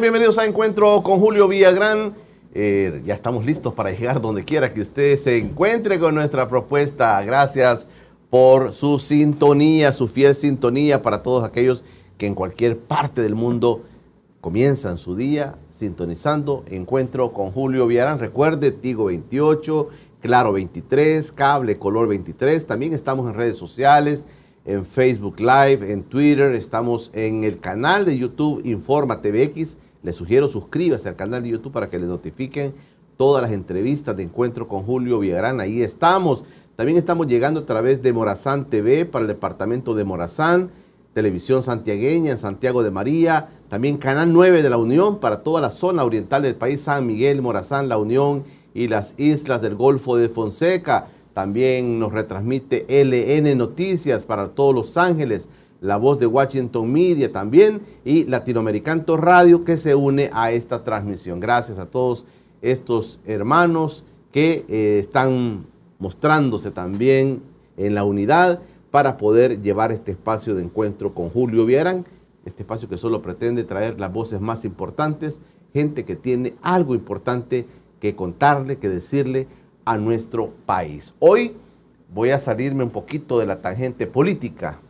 bienvenidos a Encuentro con Julio Villagrán. Eh, ya estamos listos para llegar donde quiera que usted se encuentre con nuestra propuesta. Gracias por su sintonía, su fiel sintonía para todos aquellos que en cualquier parte del mundo comienzan su día sintonizando Encuentro con Julio Villarán. Recuerde, Tigo 28, Claro 23, Cable Color 23. También estamos en redes sociales en Facebook Live, en Twitter, estamos en el canal de YouTube Informa TVX. Les sugiero suscríbase al canal de YouTube para que les notifiquen todas las entrevistas de encuentro con Julio Villagrán. Ahí estamos. También estamos llegando a través de Morazán TV para el departamento de Morazán, Televisión Santiagueña en Santiago de María, también Canal 9 de la Unión para toda la zona oriental del país, San Miguel, Morazán, La Unión y las islas del Golfo de Fonseca. También nos retransmite LN Noticias para todos Los Ángeles, la voz de Washington Media también y Latinoamericano Radio que se une a esta transmisión. Gracias a todos estos hermanos que eh, están mostrándose también en la unidad para poder llevar este espacio de encuentro con Julio Vieran, este espacio que solo pretende traer las voces más importantes, gente que tiene algo importante que contarle, que decirle a nuestro país. Hoy voy a salirme un poquito de la tangente política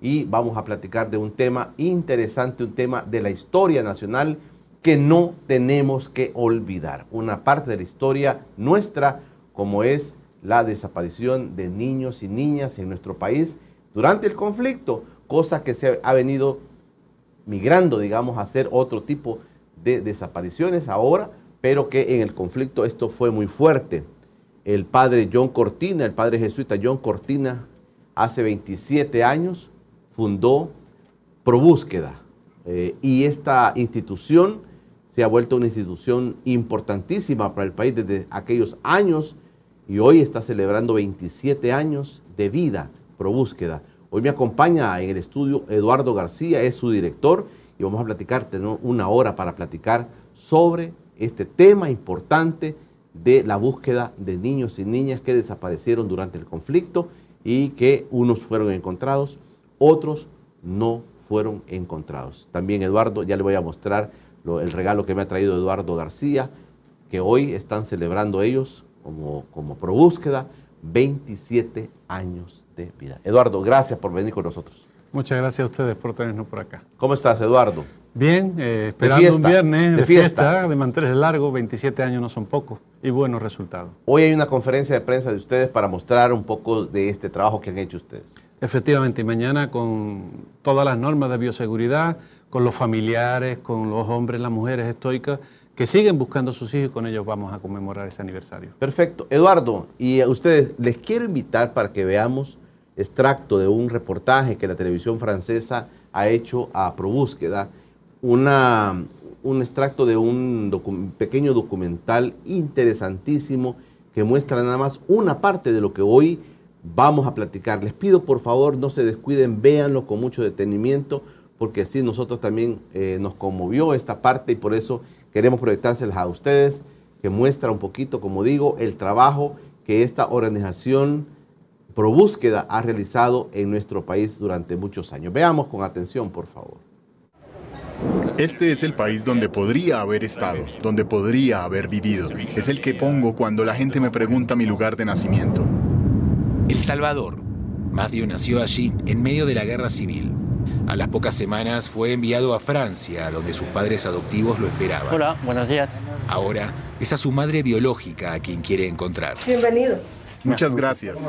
y vamos a platicar de un tema interesante, un tema de la historia nacional que no tenemos que olvidar. Una parte de la historia nuestra como es la desaparición de niños y niñas en nuestro país durante el conflicto, cosa que se ha venido migrando, digamos, a hacer otro tipo de desapariciones ahora, pero que en el conflicto esto fue muy fuerte el padre John Cortina, el padre jesuita John Cortina, hace 27 años fundó ProBúsqueda. Eh, y esta institución se ha vuelto una institución importantísima para el país desde aquellos años y hoy está celebrando 27 años de vida ProBúsqueda. Hoy me acompaña en el estudio Eduardo García, es su director y vamos a platicar, tenemos una hora para platicar sobre este tema importante de la búsqueda de niños y niñas que desaparecieron durante el conflicto y que unos fueron encontrados, otros no fueron encontrados. También Eduardo, ya le voy a mostrar el regalo que me ha traído Eduardo García, que hoy están celebrando ellos como, como pro búsqueda 27 años de vida. Eduardo, gracias por venir con nosotros. Muchas gracias a ustedes por tenernos por acá. ¿Cómo estás, Eduardo? Bien, eh, esperando un viernes de, fiesta. de manteles largo, 27 años no son pocos y buenos resultados. Hoy hay una conferencia de prensa de ustedes para mostrar un poco de este trabajo que han hecho ustedes. Efectivamente, y mañana con todas las normas de bioseguridad, con los familiares, con los hombres, las mujeres estoicas que siguen buscando a sus hijos y con ellos vamos a conmemorar ese aniversario. Perfecto. Eduardo, y a ustedes les quiero invitar para que veamos extracto de un reportaje que la televisión francesa ha hecho a ProBúsqueda una, un extracto de un pequeño documental interesantísimo que muestra nada más una parte de lo que hoy vamos a platicar. Les pido por favor no se descuiden, véanlo con mucho detenimiento, porque así nosotros también eh, nos conmovió esta parte y por eso queremos proyectárselas a ustedes, que muestra un poquito, como digo, el trabajo que esta organización Pro Búsqueda ha realizado en nuestro país durante muchos años. Veamos con atención, por favor. Este es el país donde podría haber estado, donde podría haber vivido. Es el que pongo cuando la gente me pregunta mi lugar de nacimiento. El Salvador. Matthew nació allí, en medio de la guerra civil. A las pocas semanas fue enviado a Francia, donde sus padres adoptivos lo esperaban. Hola, buenos días. Ahora es a su madre biológica a quien quiere encontrar. Bienvenido. Muchas gracias.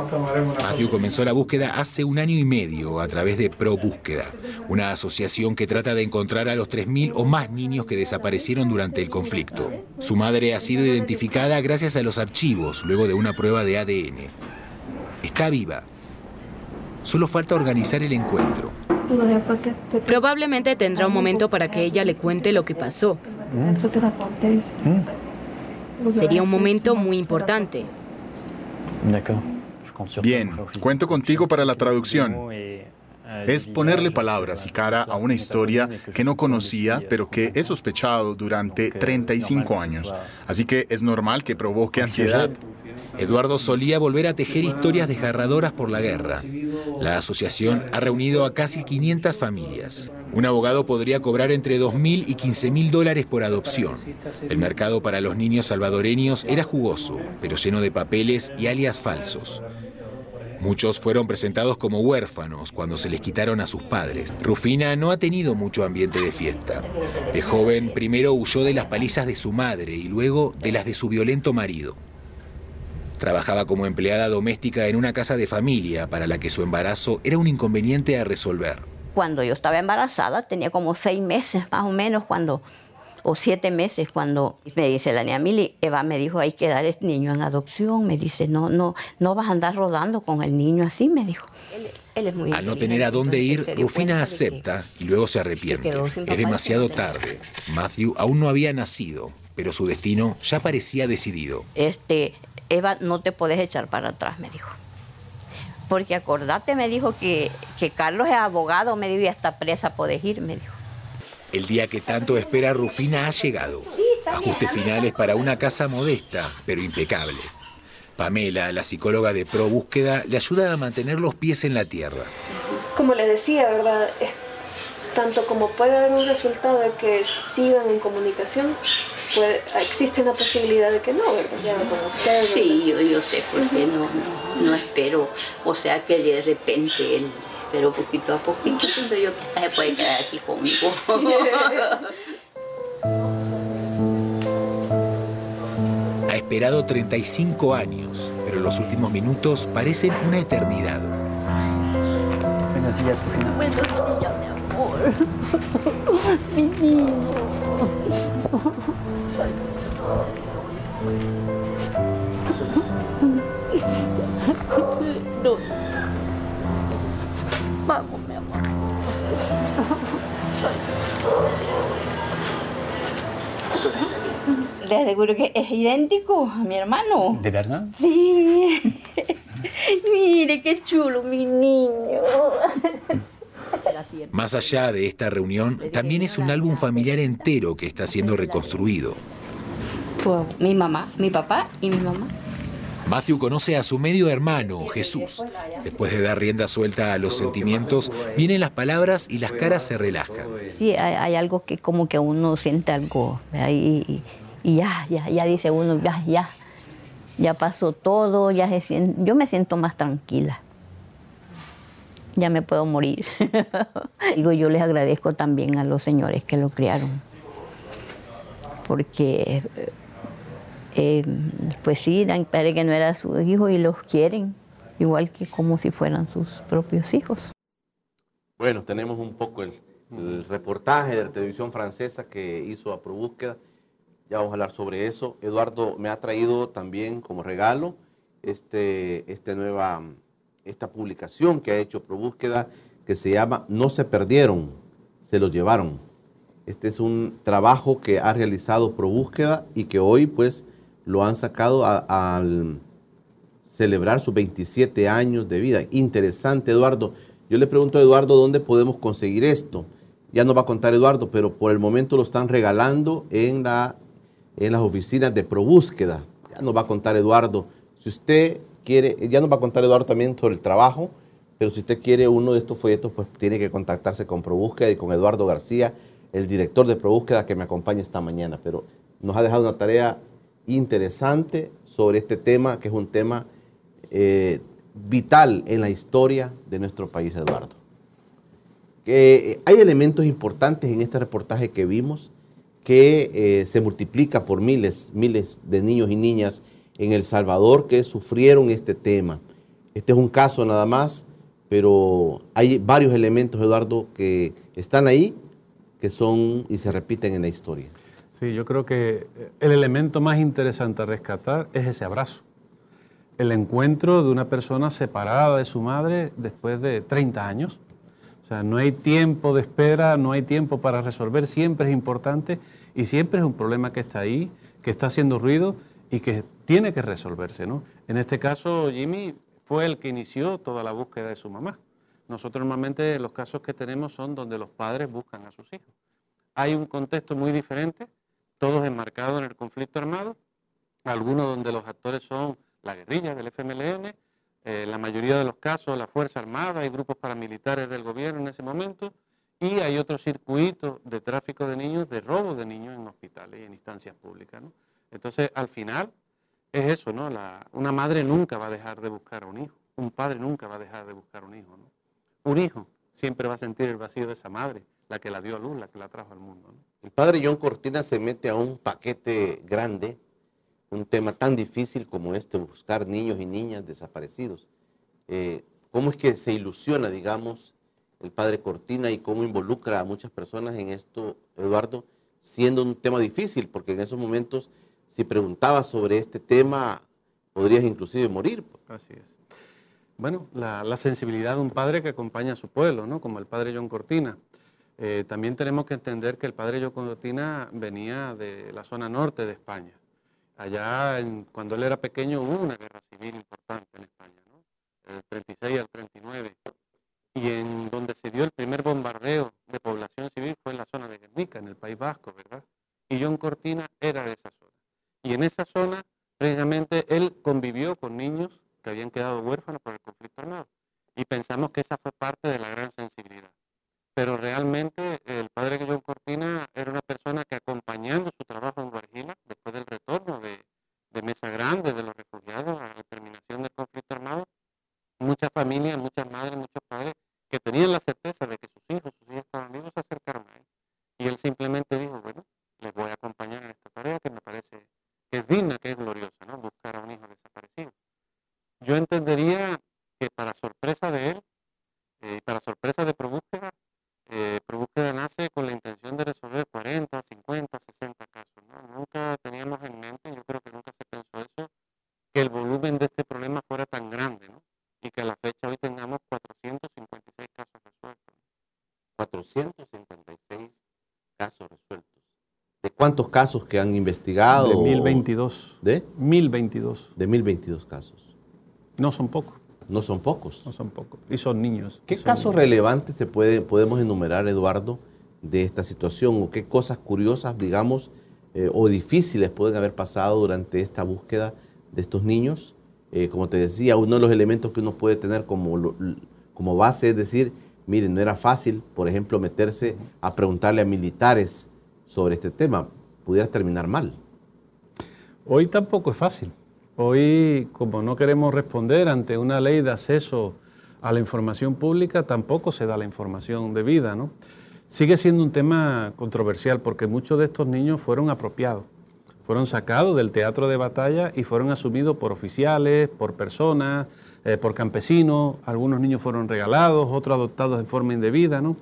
Matthew comenzó la búsqueda hace un año y medio a través de Pro Búsqueda, una asociación que trata de encontrar a los 3.000 o más niños que desaparecieron durante el conflicto. Su madre ha sido identificada gracias a los archivos luego de una prueba de ADN. Está viva. Solo falta organizar el encuentro. Probablemente tendrá un momento para que ella le cuente lo que pasó. Sería un momento muy importante. Bien, cuento contigo para la traducción. Es ponerle palabras y cara a una historia que no conocía, pero que he sospechado durante 35 años. Así que es normal que provoque ansiedad. Eduardo solía volver a tejer historias desgarradoras por la guerra. La asociación ha reunido a casi 500 familias. Un abogado podría cobrar entre 2.000 y 15.000 dólares por adopción. El mercado para los niños salvadoreños era jugoso, pero lleno de papeles y alias falsos. Muchos fueron presentados como huérfanos cuando se les quitaron a sus padres. Rufina no ha tenido mucho ambiente de fiesta. De joven, primero huyó de las palizas de su madre y luego de las de su violento marido. Trabajaba como empleada doméstica en una casa de familia para la que su embarazo era un inconveniente a resolver. Cuando yo estaba embarazada, tenía como seis meses más o menos, cuando, o siete meses, cuando me dice la niña Mili, Eva me dijo, hay que dar este niño en adopción. Me dice, no, no, no vas a andar rodando con el niño así, me dijo. Él, él es muy Al no tener a dónde ir, Rufina acepta y luego se arrepiente. Es demasiado tarde. Matthew aún no había nacido, pero su destino ya parecía decidido. Este, Eva, no te puedes echar para atrás, me dijo. Porque acordate, me dijo que, que Carlos es abogado, me dijo, y hasta presa puedes ir, me dijo. El día que tanto espera Rufina ha llegado. Ajustes finales para una casa modesta, pero impecable. Pamela, la psicóloga de Pro Búsqueda, le ayuda a mantener los pies en la tierra. Como les decía, ¿verdad? Es tanto como puede haber un resultado de que sigan en comunicación, puede, existe una posibilidad de que no, ¿verdad? Ya con ustedes. Sí, yo, yo sé, porque no, no, no espero, o sea, que de repente él, pero poquito a poquito, siento yo que esta se puede quedar aquí conmigo. Ha esperado 35 años, pero los últimos minutos parecen una eternidad. Buenos días. Buenos días, mi niño. No. Vamos, mi amor. Le aseguro que es idéntico a mi hermano. ¿De verdad? Sí. Mire qué chulo mi niño. Más allá de esta reunión, también es un álbum familiar entero que está siendo reconstruido. Pues, mi mamá, mi papá y mi mamá. Matthew conoce a su medio hermano, Jesús. Después de dar rienda suelta a los sentimientos, vienen las palabras y las caras se relajan. Sí, hay, hay algo que como que uno siente algo y, y ya, ya, ya dice uno, ya, ya, ya pasó todo, ya se siente, yo me siento más tranquila. Ya me puedo morir. Digo, yo les agradezco también a los señores que lo criaron. Porque, eh, pues sí, dan padre que no era su hijo y los quieren, igual que como si fueran sus propios hijos. Bueno, tenemos un poco el, el reportaje de la televisión francesa que hizo a ProBúsqueda. Ya vamos a hablar sobre eso. Eduardo me ha traído también como regalo este, este nueva, esta publicación que ha hecho ProBúsqueda que se llama No se perdieron, se los llevaron. Este es un trabajo que ha realizado ProBúsqueda y que hoy pues lo han sacado a- al celebrar sus 27 años de vida. Interesante, Eduardo. Yo le pregunto a Eduardo dónde podemos conseguir esto. Ya nos va a contar Eduardo, pero por el momento lo están regalando en, la, en las oficinas de ProBúsqueda. Ya nos va a contar Eduardo. Si usted ya nos va a contar Eduardo también sobre el trabajo, pero si usted quiere uno de estos folletos, pues tiene que contactarse con ProBúsqueda y con Eduardo García, el director de ProBúsqueda que me acompaña esta mañana. Pero nos ha dejado una tarea interesante sobre este tema, que es un tema eh, vital en la historia de nuestro país, Eduardo. Eh, hay elementos importantes en este reportaje que vimos que eh, se multiplica por miles, miles de niños y niñas en El Salvador que sufrieron este tema. Este es un caso nada más, pero hay varios elementos, Eduardo, que están ahí, que son y se repiten en la historia. Sí, yo creo que el elemento más interesante a rescatar es ese abrazo. El encuentro de una persona separada de su madre después de 30 años. O sea, no hay tiempo de espera, no hay tiempo para resolver, siempre es importante y siempre es un problema que está ahí, que está haciendo ruido y que tiene que resolverse. ¿no? En este caso, Jimmy fue el que inició toda la búsqueda de su mamá. Nosotros normalmente los casos que tenemos son donde los padres buscan a sus hijos. Hay un contexto muy diferente, todos enmarcados en el conflicto armado, algunos donde los actores son la guerrilla del FMLN, eh, la mayoría de los casos la Fuerza Armada y grupos paramilitares del gobierno en ese momento, y hay otros circuitos de tráfico de niños, de robo de niños en hospitales y en instancias públicas. Entonces, al final, es eso, ¿no? una madre nunca va a dejar de buscar a un hijo, un padre nunca va a dejar de buscar a un hijo. Un hijo siempre va a sentir el vacío de esa madre, la que la dio a luz, la que la trajo al mundo. El padre John Cortina se mete a un paquete grande, un tema tan difícil como este, buscar niños y niñas desaparecidos. Eh, ¿Cómo es que se ilusiona, digamos, el padre Cortina y cómo involucra a muchas personas en esto, Eduardo, siendo un tema difícil? Porque en esos momentos si preguntabas sobre este tema, podrías inclusive morir. Así es. Bueno, la, sensibilidad de un padre que acompaña a su pueblo, ¿no? como el padre John Cortina. Eh, también tenemos que entender que el padre John Cortina venía de la zona norte de España. Allá, cuando él era pequeño, hubo una guerra civil importante en España, ¿no? del 36 al 39. Y en donde se dio el primer bombardeo de población civil fue en la zona de Guernica, en el País Vasco, ¿verdad? Y John Cortina era de esa zona. Y en esa zona, precisamente, él convivió con niños que habían quedado huérfanos por el conflicto armado. Y pensamos que esa fue parte de la gran sensibilidad. Pero realmente el padre Guillón Cortina era una persona que acompañando su trabajo en Guarjila, después del retorno de, Mesa Grande, de los refugiados, a la terminación del conflicto armado, muchas familias, muchas madres, muchos padres que tenían la certeza de que sus hijos, sus hijas estaban vivos, se acercaron a él. Y él simplemente dijo, bueno, les voy a acompañar en esta tarea que me parece es digna, que es gloriosa, ¿no? Buscar a un hijo desaparecido. Yo entendería que para sorpresa de él, eh, para sorpresa de ProBúsqueda, eh, ProBúsqueda nace con la intención de resolver 40, 50, 60 casos. ¿no? Nunca teníamos en mente, yo creo que nunca se pensó eso, que el volumen de este problema fuera tan grande, ¿no? Y que a la fecha hoy tengamos 456 casos resueltos. 456 casos resueltos. ¿De cuántos casos que han investigado? De 1022. ¿De? 1022. De 1022 casos. No son pocos. No son pocos. No son pocos. Y son niños. ¿Qué casos relevantes se puede, podemos enumerar, Eduardo, de esta situación? ¿O qué cosas curiosas, digamos, eh, o difíciles pueden haber pasado durante esta búsqueda de estos niños? Eh, como te decía, uno de los elementos que uno puede tener como, como base es decir, miren, no era fácil, por ejemplo, meterse a preguntarle a militares sobre este tema, pudiera terminar mal. Hoy tampoco es fácil. Hoy, como no queremos responder ante una ley de acceso a la información pública, tampoco se da la información debida. ¿no? Sigue siendo un tema controversial porque muchos de estos niños fueron apropiados, fueron sacados del teatro de batalla y fueron asumidos por oficiales, por personas, eh, por campesinos. Algunos niños fueron regalados, otros adoptados de forma indebida. ¿no?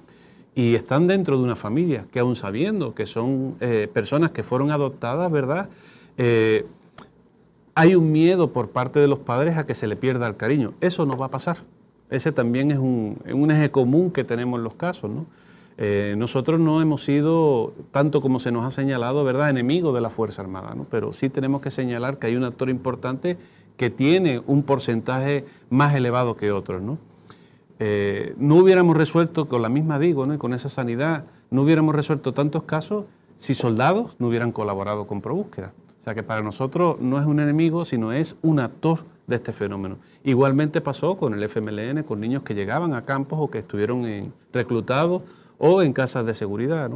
Y están dentro de una familia, que aún sabiendo que son eh, personas que fueron adoptadas, ¿verdad? Eh, hay un miedo por parte de los padres a que se le pierda el cariño. Eso no va a pasar. Ese también es un, eje común que tenemos en los casos, ¿no? Eh, nosotros no hemos sido, tanto como se nos ha señalado, ¿verdad?, enemigos de la Fuerza Armada, ¿no? Pero sí tenemos que señalar que hay un actor importante que tiene un porcentaje más elevado que otros, ¿no? Eh, no hubiéramos resuelto, con la misma digo, ¿no? y con esa sanidad, no hubiéramos resuelto tantos casos si soldados no hubieran colaborado con ProBúsqueda. O sea que para nosotros no es un enemigo, sino es un actor de este fenómeno. Igualmente pasó con el FMLN, con niños que llegaban a campos o que estuvieron reclutados o en casas de seguridad.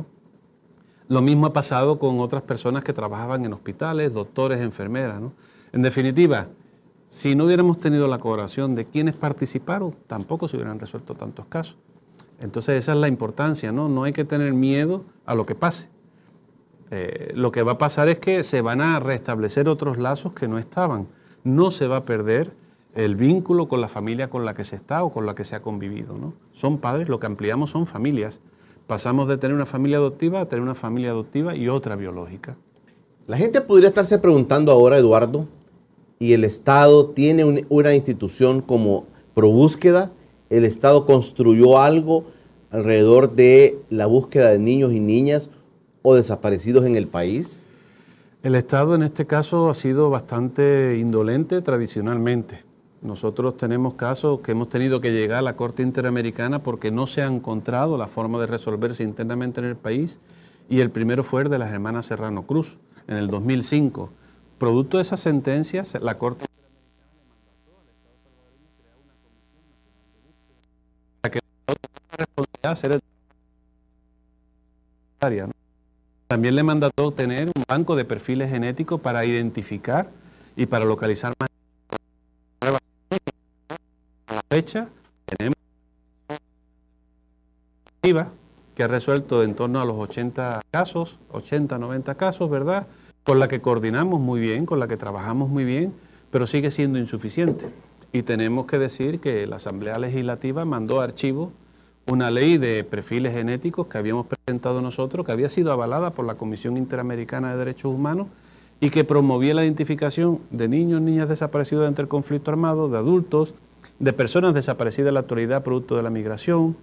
Lo mismo ha pasado con otras personas que trabajaban en hospitales, doctores, enfermeras. En definitiva, si no hubiéramos tenido la colaboración de quienes participaron, tampoco se hubieran resuelto tantos casos. Entonces esa es la importancia, ¿no? No hay que tener miedo a lo que pase. Eh, lo que va a pasar es que se van a restablecer otros lazos que no estaban. No se va a perder el vínculo con la familia con la que se está o con la que se ha convivido. ¿no? Son padres, lo que ampliamos son familias. Pasamos de tener una familia adoptiva a tener una familia adoptiva y otra biológica. La gente podría estarse preguntando ahora, Eduardo, ¿y el Estado tiene una institución como ProBúsqueda? ¿El Estado construyó algo alrededor de la búsqueda de niños y niñas o desaparecidos en el país? El Estado en este caso ha sido bastante indolente tradicionalmente. Nosotros tenemos casos que hemos tenido que llegar a la Corte Interamericana porque no se ha encontrado la forma de resolverse internamente en el país y el primero fue el de las hermanas Serrano Cruz en el 2005. Producto de esas sentencias, la Corte Interamericana le mandó también le mandató tener un banco de perfiles genéticos para identificar y para localizar más. A la fecha tenemos que ha resuelto en torno a los 80 casos, 80, 90 casos, ¿verdad? Con la que coordinamos muy bien, con la que trabajamos muy bien, pero sigue siendo insuficiente. Y tenemos que decir que la Asamblea Legislativa mandó archivo una ley de perfiles genéticos que habíamos presentado nosotros, que había sido avalada por la Comisión Interamericana de Derechos Humanos y que promovía la identificación de niños, niñas desaparecidos entre el conflicto armado, de adultos, de personas desaparecidas en la actualidad producto de la migración,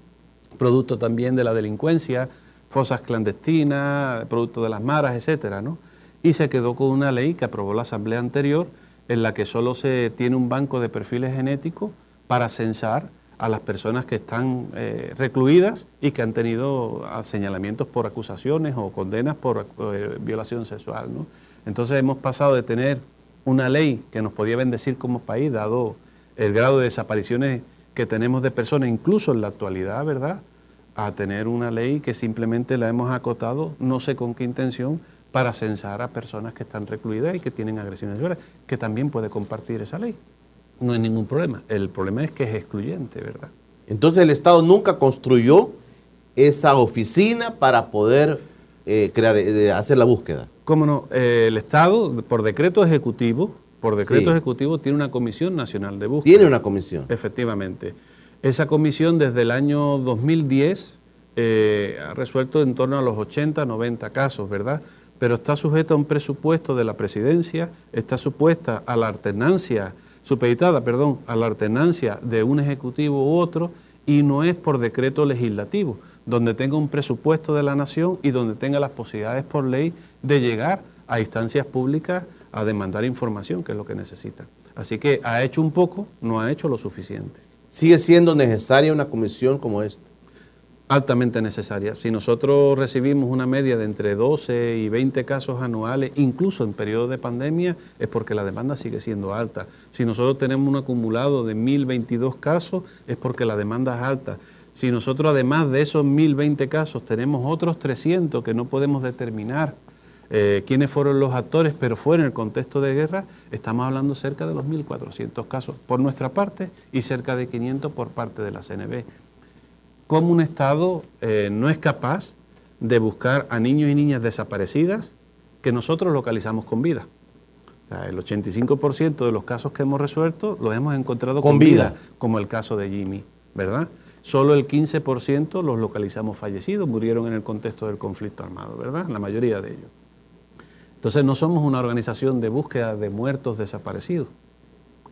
producto también de la delincuencia, fosas clandestinas, producto de las maras, etcétera, ¿no? Y se quedó con una ley que aprobó la Asamblea anterior en la que solo se tiene un banco de perfiles genéticos para censar a las personas que están eh, recluidas y que han tenido señalamientos por acusaciones o condenas por eh, violación sexual. ¿no? Entonces hemos pasado de tener una ley que nos podía bendecir como país, dado el grado de desapariciones que tenemos de personas, incluso en la actualidad, ¿verdad? A tener una ley que simplemente la hemos acotado, no sé con qué intención, para censar a personas que están recluidas y que tienen agresiones sexuales, que también puede compartir esa ley no hay ningún problema. El problema es que es excluyente, ¿verdad? Entonces el Estado nunca construyó esa oficina para poder eh, crear, eh, hacer la búsqueda. ¿Cómo no? Eh, el Estado, por decreto ejecutivo, por decreto ejecutivo, tiene una comisión nacional de búsqueda. Tiene una comisión. Efectivamente. Esa comisión desde el año 2010 ha resuelto en torno a los 80, 90 casos, ¿verdad? Pero está sujeta a un presupuesto de la presidencia, está supuesta a la alternancia supeditada, perdón, a la alternancia de un ejecutivo u otro y no es por decreto legislativo, donde tenga un presupuesto de la nación y donde tenga las posibilidades por ley de llegar a instancias públicas a demandar información, que es lo que necesita. Así que ha hecho un poco, no ha hecho lo suficiente. ¿Sigue siendo necesaria una comisión como esta? Altamente necesaria. Si nosotros recibimos una media de entre 12 y 20 casos anuales, incluso en periodo de pandemia, es porque la demanda sigue siendo alta. Si nosotros tenemos un acumulado de 1.022 casos, es porque la demanda es alta. Si nosotros además de esos 1.020 casos tenemos otros 300 que no podemos determinar eh, quiénes fueron los actores, pero fue en el contexto de guerra, estamos hablando cerca de los 1.400 casos por nuestra parte y cerca de 500 por parte de la CNB cómo un Estado eh, no es capaz de buscar a niños y niñas desaparecidas que nosotros localizamos con vida. O sea, el 85% de los casos que hemos resuelto los hemos encontrado con, vida, como el caso de Jimmy, ¿verdad? Solo el 15% los localizamos fallecidos, murieron en el contexto del conflicto armado, ¿verdad? La mayoría de ellos. Entonces no somos una organización de búsqueda de muertos desaparecidos,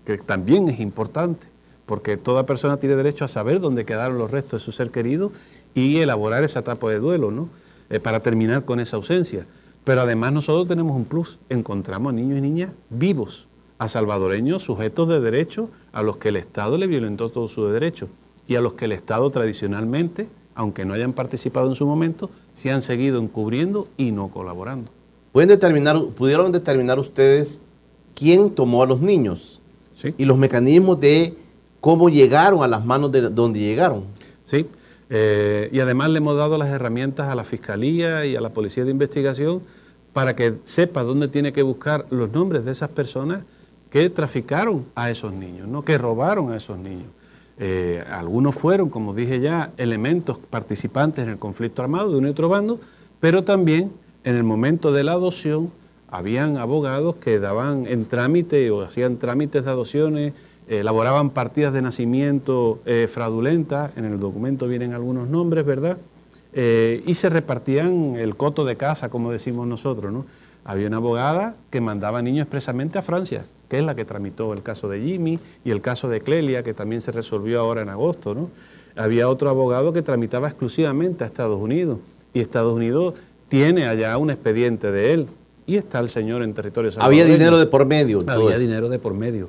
que también es importante porque toda persona tiene derecho a saber dónde quedaron los restos de su ser querido y elaborar esa etapa de duelo, ¿no? Eh, para terminar con esa ausencia. Pero además nosotros tenemos un plus, encontramos a niños y niñas vivos, a salvadoreños sujetos de derecho a los que el Estado le violentó todos sus derechos y a los que el Estado tradicionalmente, aunque no hayan participado en su momento, se han seguido encubriendo y no colaborando. ¿Pueden determinar, ¿Pudieron determinar ustedes quién tomó a los niños? Sí. Y los mecanismos de cómo llegaron a las manos de donde llegaron. Sí, eh, y además le hemos dado las herramientas a la Fiscalía y a la Policía de Investigación para que sepa dónde tiene que buscar los nombres de esas personas que traficaron a esos niños, ¿no? que robaron a esos niños. Eh, algunos fueron, como dije ya, elementos participantes en el conflicto armado de un y otro bando, pero también en el momento de la adopción habían abogados que daban en trámite o hacían trámites de adopciones, elaboraban partidas de nacimiento eh, fraudulentas, en el documento vienen algunos nombres, ¿verdad? Eh, y se repartían el coto de casa, como decimos nosotros, ¿no? Había una abogada que mandaba niños expresamente a Francia, que es la que tramitó el caso de Jimmy y el caso de Clelia, que también se resolvió ahora en agosto, ¿no? Había otro abogado que tramitaba exclusivamente a Estados Unidos y Estados Unidos tiene allá un expediente de él y está el señor en territorio Había dinero de por medio. Había dinero de por medio.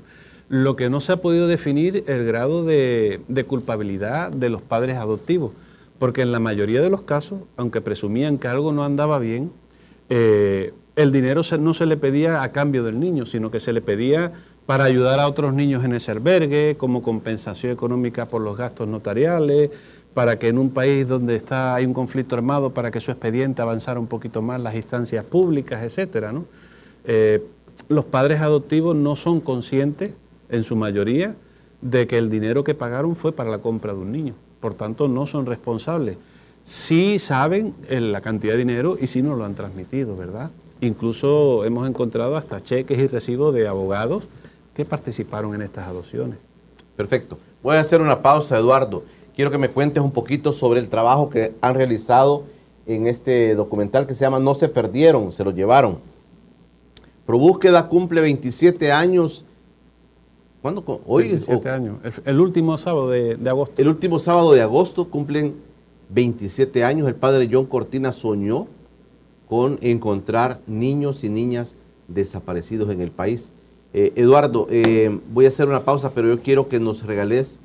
Lo que no se ha podido definir el grado de, culpabilidad de los padres adoptivos, porque en la mayoría de los casos, aunque presumían que algo no andaba bien, eh, el dinero no se le pedía a cambio del niño, sino que se le pedía para ayudar a otros niños en ese albergue, como compensación económica por los gastos notariales, para que en un país donde está, hay un conflicto armado, para que su expediente avanzara un poquito más las instancias públicas, etcétera, ¿no? Eh, los padres adoptivos no son conscientes, en su mayoría, de que el dinero que pagaron fue para la compra de un niño. Por tanto, no son responsables. Sí saben la cantidad de dinero y sí nos lo han transmitido, ¿verdad? Incluso hemos encontrado hasta cheques y recibos de abogados que participaron en estas adopciones. Perfecto. Voy a hacer una pausa, Eduardo quiero que me cuentes un poquito sobre el trabajo que han realizado en este documental que se llama No se perdieron, se lo llevaron. ProBúsqueda cumple 27 años. ¿Cuándo? Hoy 27 años. El, último sábado de, de, agosto. El último sábado de agosto cumplen 27 años. El padre John Cortina soñó con encontrar niños y niñas desaparecidos en el país. Eh, Eduardo, eh, voy a hacer una pausa, pero yo quiero que nos regales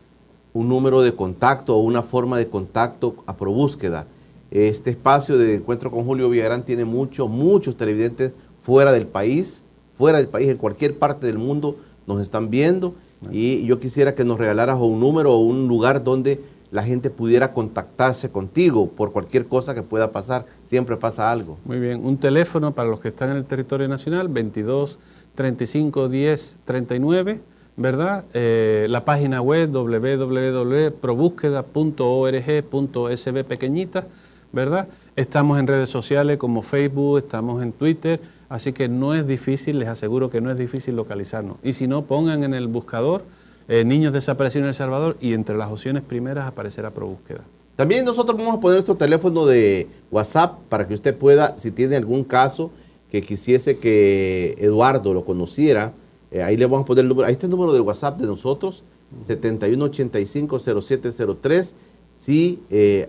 un número de contacto o una forma de contacto a ProBúsqueda. Este espacio de encuentro con Julio Villagrán tiene muchos, muchos televidentes fuera del país, fuera del país, en cualquier parte del mundo nos están viendo y yo quisiera que nos regalaras un número o un lugar donde la gente pudiera contactarse contigo por cualquier cosa que pueda pasar. Siempre pasa algo. Muy bien, un teléfono para los que están en el territorio nacional, 22 35 10 39 ¿verdad? Eh, la página web www.probúsqueda.org.sb pequeñita, ¿verdad? Estamos en redes sociales como Facebook, estamos en Twitter, así que no es difícil, les aseguro que no es difícil localizarnos. Y si no, pongan en el buscador eh, niños desaparecidos en El Salvador y entre las opciones primeras aparecerá ProBúsqueda. También nosotros vamos a poner nuestro teléfono de WhatsApp para que usted pueda, si tiene algún caso que quisiese que Eduardo lo conociera, eh, ahí le vamos a poner el número. Ahí está el número de WhatsApp de nosotros, 7185-0703. Si eh,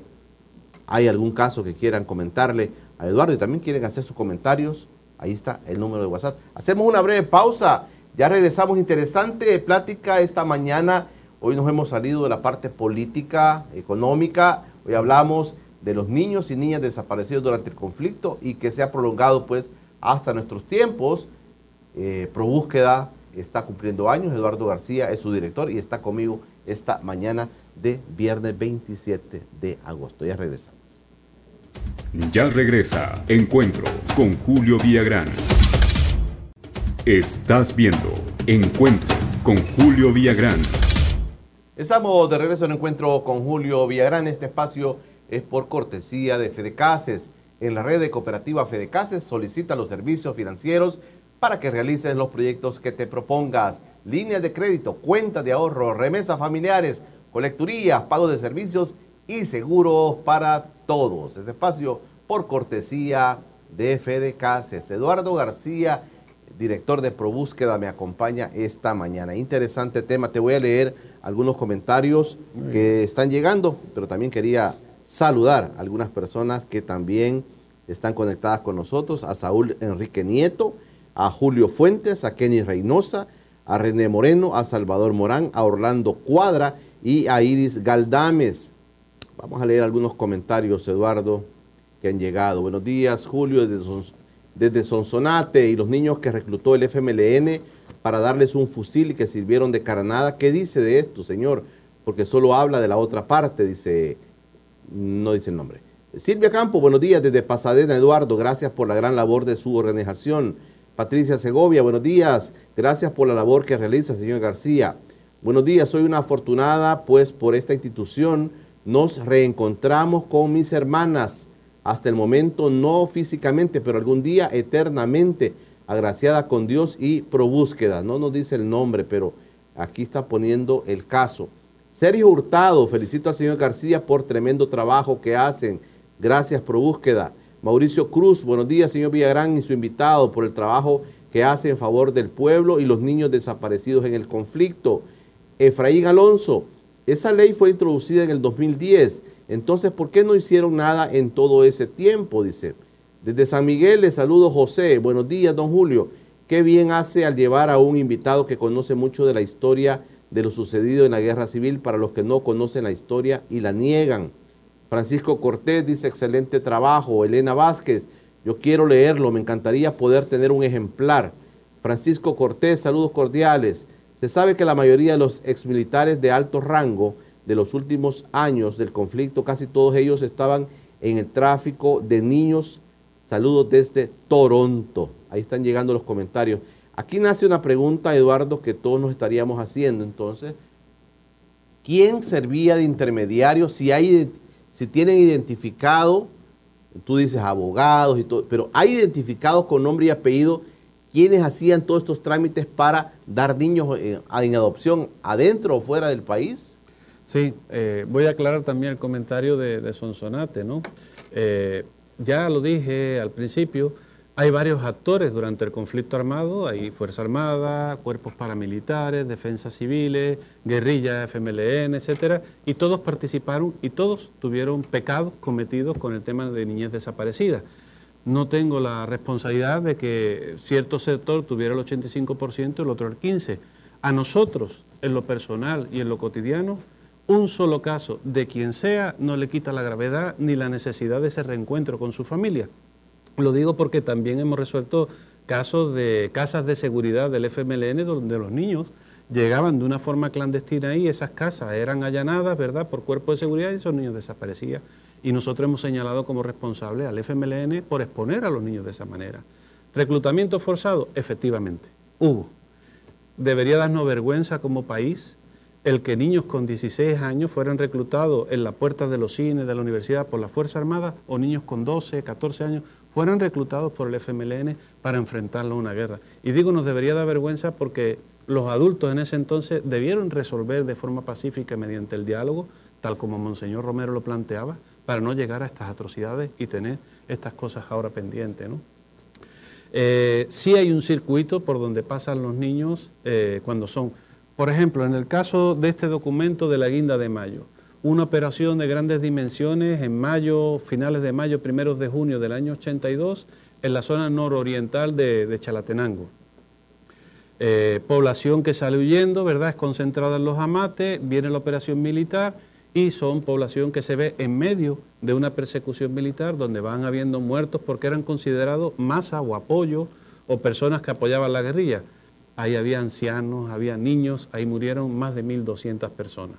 hay algún caso que quieran comentarle a Eduardo y también quieren hacer sus comentarios, ahí está el número de WhatsApp. Hacemos una breve pausa. Ya regresamos. Interesante plática esta mañana. Hoy nos hemos salido de la parte política, económica. Hoy hablamos de los niños y niñas desaparecidos durante el conflicto y que se ha prolongado pues hasta nuestros tiempos eh, ProBúsqueda está cumpliendo años. Eduardo García es su director y está conmigo esta mañana de viernes 27 de agosto. Ya regresamos. Ya regresa Encuentro con Julio Villagrán. Estás viendo Encuentro con Julio Villagrán. Estamos de regreso en Encuentro con Julio Villagrán. Este espacio es por cortesía de Fedecases. En la red de cooperativa Fedecases solicita los servicios financieros para que realices los proyectos que te propongas. Líneas de crédito, cuentas de ahorro, remesas familiares, colecturías, pago de servicios y seguros para todos. Este espacio por cortesía de FDCASES. Eduardo García, director de ProBúsqueda, me acompaña esta mañana. Interesante tema. Te voy a leer algunos comentarios que están llegando, pero también quería saludar a algunas personas que también están conectadas con nosotros. A Saúl Enrique Nieto, a Julio Fuentes, a Kenny Reynosa, a René Moreno, a Salvador Morán, a Orlando Cuadra y a Iris Galdames. Vamos a leer algunos comentarios, Eduardo, que han llegado. Buenos días, Julio, desde, Sonsonate y los niños que reclutó el FMLN para darles un fusil y que sirvieron de carnada. ¿Qué dice de esto, señor? Porque solo habla de la otra parte, dice, no dice el nombre. Silvia Campo, buenos días desde Pasadena, Eduardo. Gracias por la gran labor de su organización. Patricia Segovia, buenos días. Gracias por la labor que realiza, señor García. Buenos días, soy una afortunada, pues por esta institución nos reencontramos con mis hermanas. Hasta el momento no físicamente, pero algún día eternamente agraciada con Dios y pro búsqueda. No nos dice el nombre, pero aquí está poniendo el caso. Sergio Hurtado, felicito al señor García por tremendo trabajo que hacen. Gracias pro búsqueda. Mauricio Cruz, buenos días, señor Villagrán y su invitado por el trabajo que hace en favor del pueblo y los niños desaparecidos en el conflicto. Efraín Alonso, esa ley fue introducida en el 2010, entonces ¿por qué no hicieron nada en todo ese tiempo? Dice. Desde San Miguel le saludo José, buenos días don Julio. Qué bien hace al llevar a un invitado que conoce mucho de la historia de lo sucedido en la guerra civil para los que no conocen la historia y la niegan. Francisco Cortés dice excelente trabajo. Elena Vázquez, yo quiero leerlo, me encantaría poder tener un ejemplar. Francisco Cortés, saludos cordiales. Se sabe que la mayoría de los exmilitares de alto rango de los últimos años del conflicto, casi todos ellos estaban en el tráfico de niños. Saludos desde Toronto. Ahí están llegando los comentarios. Aquí nace una pregunta, Eduardo, que todos nos estaríamos haciendo entonces. ¿Quién servía de intermediario? Si, hay, si tienen identificado, tú dices abogados y todo, pero hay identificados con nombre y apellido quienes hacían todos estos trámites para dar niños eh, en, adopción adentro o fuera del país? Sí, eh, voy a aclarar también el comentario de, Sonsonate, ¿no? Eh, ya lo dije al principio, hay varios actores durante el conflicto armado, hay Fuerza Armada, cuerpos paramilitares, defensas civiles, guerrilla, FMLN, etcétera, y todos participaron y todos tuvieron pecados cometidos con el tema de niñez desaparecida. No tengo la responsabilidad de que cierto sector tuviera el 85% y el otro el 15%. A nosotros, en lo personal y en lo cotidiano, un solo caso de quien sea no le quita la gravedad ni la necesidad de ese reencuentro con su familia. Lo digo porque también hemos resuelto casos de casas de seguridad del FMLN donde los niños llegaban de una forma clandestina ahí, esas casas eran allanadas, ¿verdad?, por cuerpo de seguridad y esos niños desaparecían. Y nosotros hemos señalado como responsable al FMLN por exponer a los niños de esa manera. Reclutamiento forzado, efectivamente, hubo. Debería darnos vergüenza como país el que niños con 16 años fueran reclutados en las puertas de los cines, de la universidad por la Fuerza Armada, o niños con 12, 14 años fueron reclutados por el FMLN para enfrentarlo a una guerra. Y digo, nos debería dar vergüenza porque los adultos en ese entonces debieron resolver de forma pacífica mediante el diálogo, tal como Monseñor Romero lo planteaba, para no llegar a estas atrocidades y tener estas cosas ahora pendientes. ¿no? Eh, sí hay un circuito por donde pasan los niños eh, cuando son, por ejemplo, en el caso de este documento de la guinda de mayo, una operación de grandes dimensiones en mayo, finales de mayo, primeros de junio del año 82, en la zona nororiental de, Chalatenango. Eh, población que sale huyendo, ¿verdad? Es concentrada en los amates, viene la operación militar y son población que se ve en medio de una persecución militar donde van habiendo muertos porque eran considerados masa o apoyo o personas que apoyaban la guerrilla. Ahí había ancianos, había niños, ahí murieron más de 1.200 personas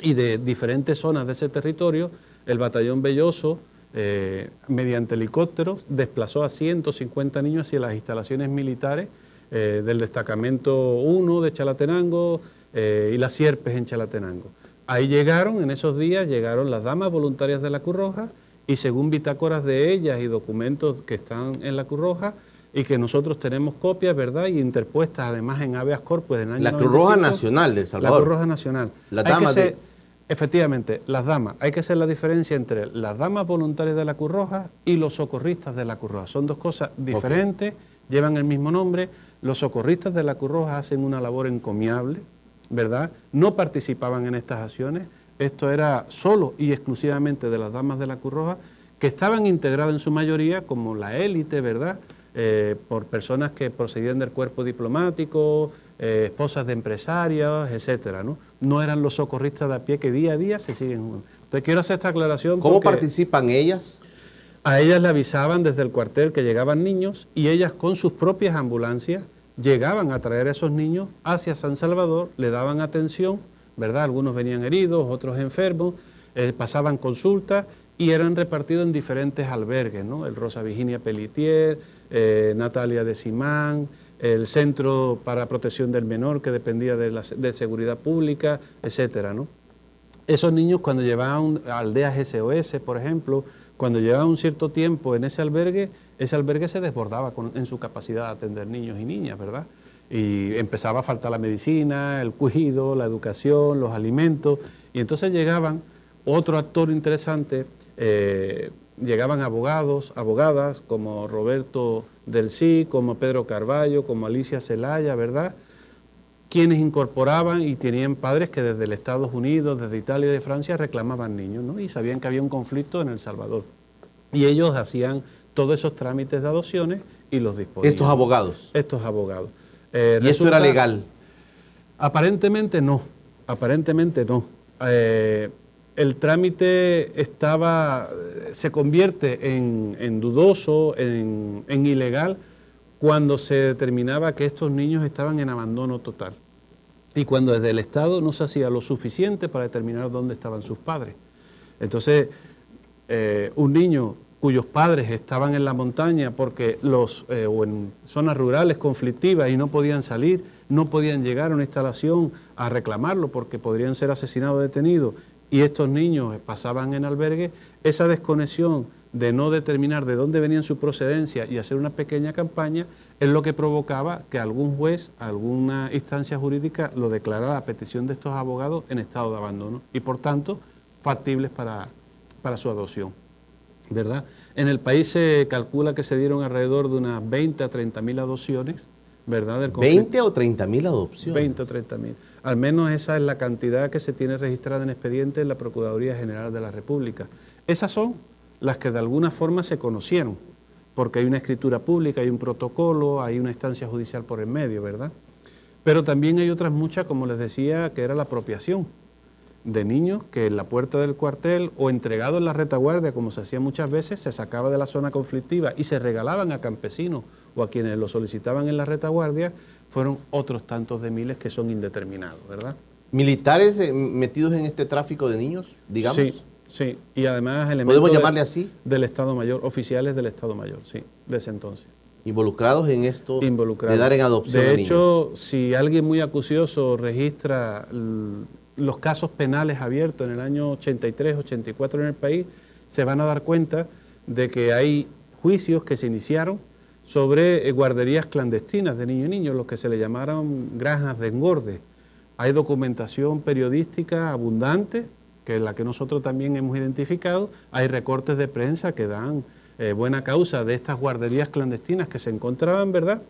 y de diferentes zonas de ese territorio, el batallón Belloso, eh, mediante helicópteros, desplazó a 150 niños hacia las instalaciones militares eh, del destacamento 1 de Chalatenango eh, y las Sierpes en Chalatenango. Ahí llegaron, en esos días, llegaron las damas voluntarias de la Cruz Roja y según bitácoras de ellas y documentos que están en la Cruz Roja, y que nosotros tenemos copias, ¿verdad? Y interpuestas además en habeas corpus en año La Cruz Roja Nacional de El Salvador. La Cruz Roja Nacional. La dama de... Efectivamente, las damas. Hay que hacer la diferencia entre las damas voluntarias de la Cruz Roja y los socorristas de la Cruz Roja. Son dos cosas diferentes, llevan el mismo nombre. Los socorristas de la Cruz Roja hacen una labor encomiable, ¿verdad? No participaban en estas acciones. Esto era solo y exclusivamente de las damas de la Cruz Roja, que estaban integradas en su mayoría como la élite, ¿verdad? Eh, por personas que procedían del cuerpo diplomático, eh, esposas de empresarios, etcétera, ¿no? No eran los socorristas de a pie que día a día se siguen. Entonces quiero hacer esta aclaración. ¿Cómo participan ellas? A ellas le avisaban desde el cuartel que llegaban niños y ellas con sus propias ambulancias llegaban a traer a esos niños hacia San Salvador, le daban atención, ¿verdad? Algunos venían heridos, otros enfermos, eh, pasaban consultas y eran repartidos en diferentes albergues, ¿no? El Rosa Virginia Pellitier, eh, Natalia de Simán, el Centro para Protección del Menor, que dependía de, la, de seguridad pública, etcétera, ¿no? Esos niños cuando llevaban aldeas SOS, por ejemplo, cuando llevaban un cierto tiempo en ese albergue, ese albergue se desbordaba en su capacidad de atender niños y niñas, ¿verdad? Y empezaba a faltar la medicina, el cuido, la educación, los alimentos, y entonces llegaban, otro actor interesante, eh, llegaban abogados, abogadas como Roberto Del Sí, como Pedro Carballo, como Alicia Celaya, ¿verdad? quienes incorporaban y tenían padres que desde Estados Unidos, desde Italia y de Francia reclamaban niños, ¿no? Y sabían que había un conflicto en El Salvador. Y ellos hacían todos esos trámites de adopciones y los disponían. ¿Estos abogados? Estos abogados. Eh, ¿Y esto era legal? Aparentemente no, aparentemente no. Eh, el trámite estaba, se convierte en, dudoso, en, en ilegal, cuando se determinaba que estos niños estaban en abandono total y cuando desde el Estado no se hacía lo suficiente para determinar dónde estaban sus padres. Entonces, eh, un niño cuyos padres estaban en la montaña porque los, eh, o en zonas rurales conflictivas y no podían salir, no podían llegar a una instalación a reclamarlo porque podrían ser asesinados o detenidos, y estos niños pasaban en albergue, esa desconexión de no determinar de dónde venían su procedencia y hacer una pequeña campaña, es lo que provocaba que algún juez, alguna instancia jurídica lo declarara a petición de estos abogados en estado de abandono y por tanto factibles para, para su adopción. ¿Verdad? En el país se calcula que se dieron alrededor de unas 20 a 30 mil adopciones, ¿verdad? Del ¿20 o 30 mil adopciones? 20 o 30 mil. Al menos esa es la cantidad que se tiene registrada en expediente en la Procuraduría General de la República. Esas son las que de alguna forma se conocieron, porque hay una escritura pública, hay un protocolo, hay una instancia judicial por el medio, ¿verdad? Pero también hay otras muchas, como les decía, que era la apropiación de niños que en la puerta del cuartel o entregado en la retaguardia, como se hacía muchas veces, se sacaba de la zona conflictiva y se regalaban a campesinos o a quienes lo solicitaban en la retaguardia, fueron otros tantos de miles que son indeterminados, ¿verdad? ¿Militares eh, metidos en este tráfico de niños, digamos? Sí, Sí, y además elementos ¿Podemos llamarle así? Del Estado Mayor, oficiales del Estado Mayor, sí, de ese entonces. Involucrados en esto Involucrados. de dar en adopción De hecho, si alguien muy acucioso registra los casos penales abiertos en el año 83, 84 en el país, se van a dar cuenta de que hay juicios que se iniciaron sobre eh, guarderías clandestinas de niños y niños, los que se le llamaron granjas de engorde. Hay documentación periodística abundante que es la que nosotros también hemos identificado, hay recortes de prensa que dan eh, buena causa de estas guarderías clandestinas que se encontraban, ¿verdad?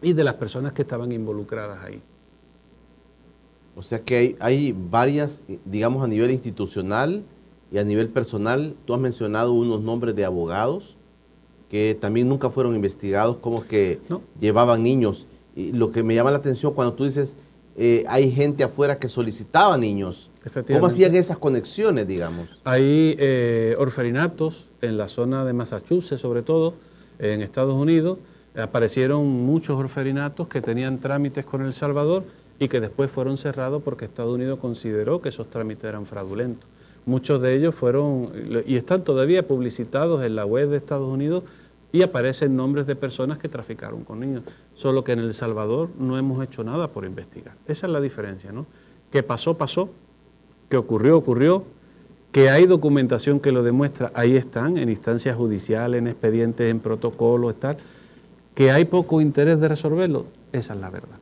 Y de las personas que estaban involucradas ahí. O sea que hay, hay varias, digamos, a nivel institucional y a nivel personal. Tú has mencionado unos nombres de abogados que también nunca fueron investigados, como que llevaban niños. Y lo que me llama la atención cuando tú dices eh, hay gente afuera que solicitaba niños. ¿Cómo hacían esas conexiones, digamos? Hay eh, orferinatos en la zona de Massachusetts, sobre todo, en Estados Unidos. Aparecieron muchos orferinatos que tenían trámites con El Salvador y que después fueron cerrados porque Estados Unidos consideró que esos trámites eran fraudulentos. Muchos de ellos fueron, y están todavía publicitados en la web de Estados Unidos, y aparecen nombres de personas que traficaron con niños. Solo que en El Salvador no hemos hecho nada por investigar. Esa es la diferencia, ¿no? Que pasó, pasó, que ocurrió, ocurrió, que hay documentación que lo demuestra, ahí están, en instancias judiciales, en expedientes, en protocolos, tal, que hay poco interés de resolverlo, esa es la verdad.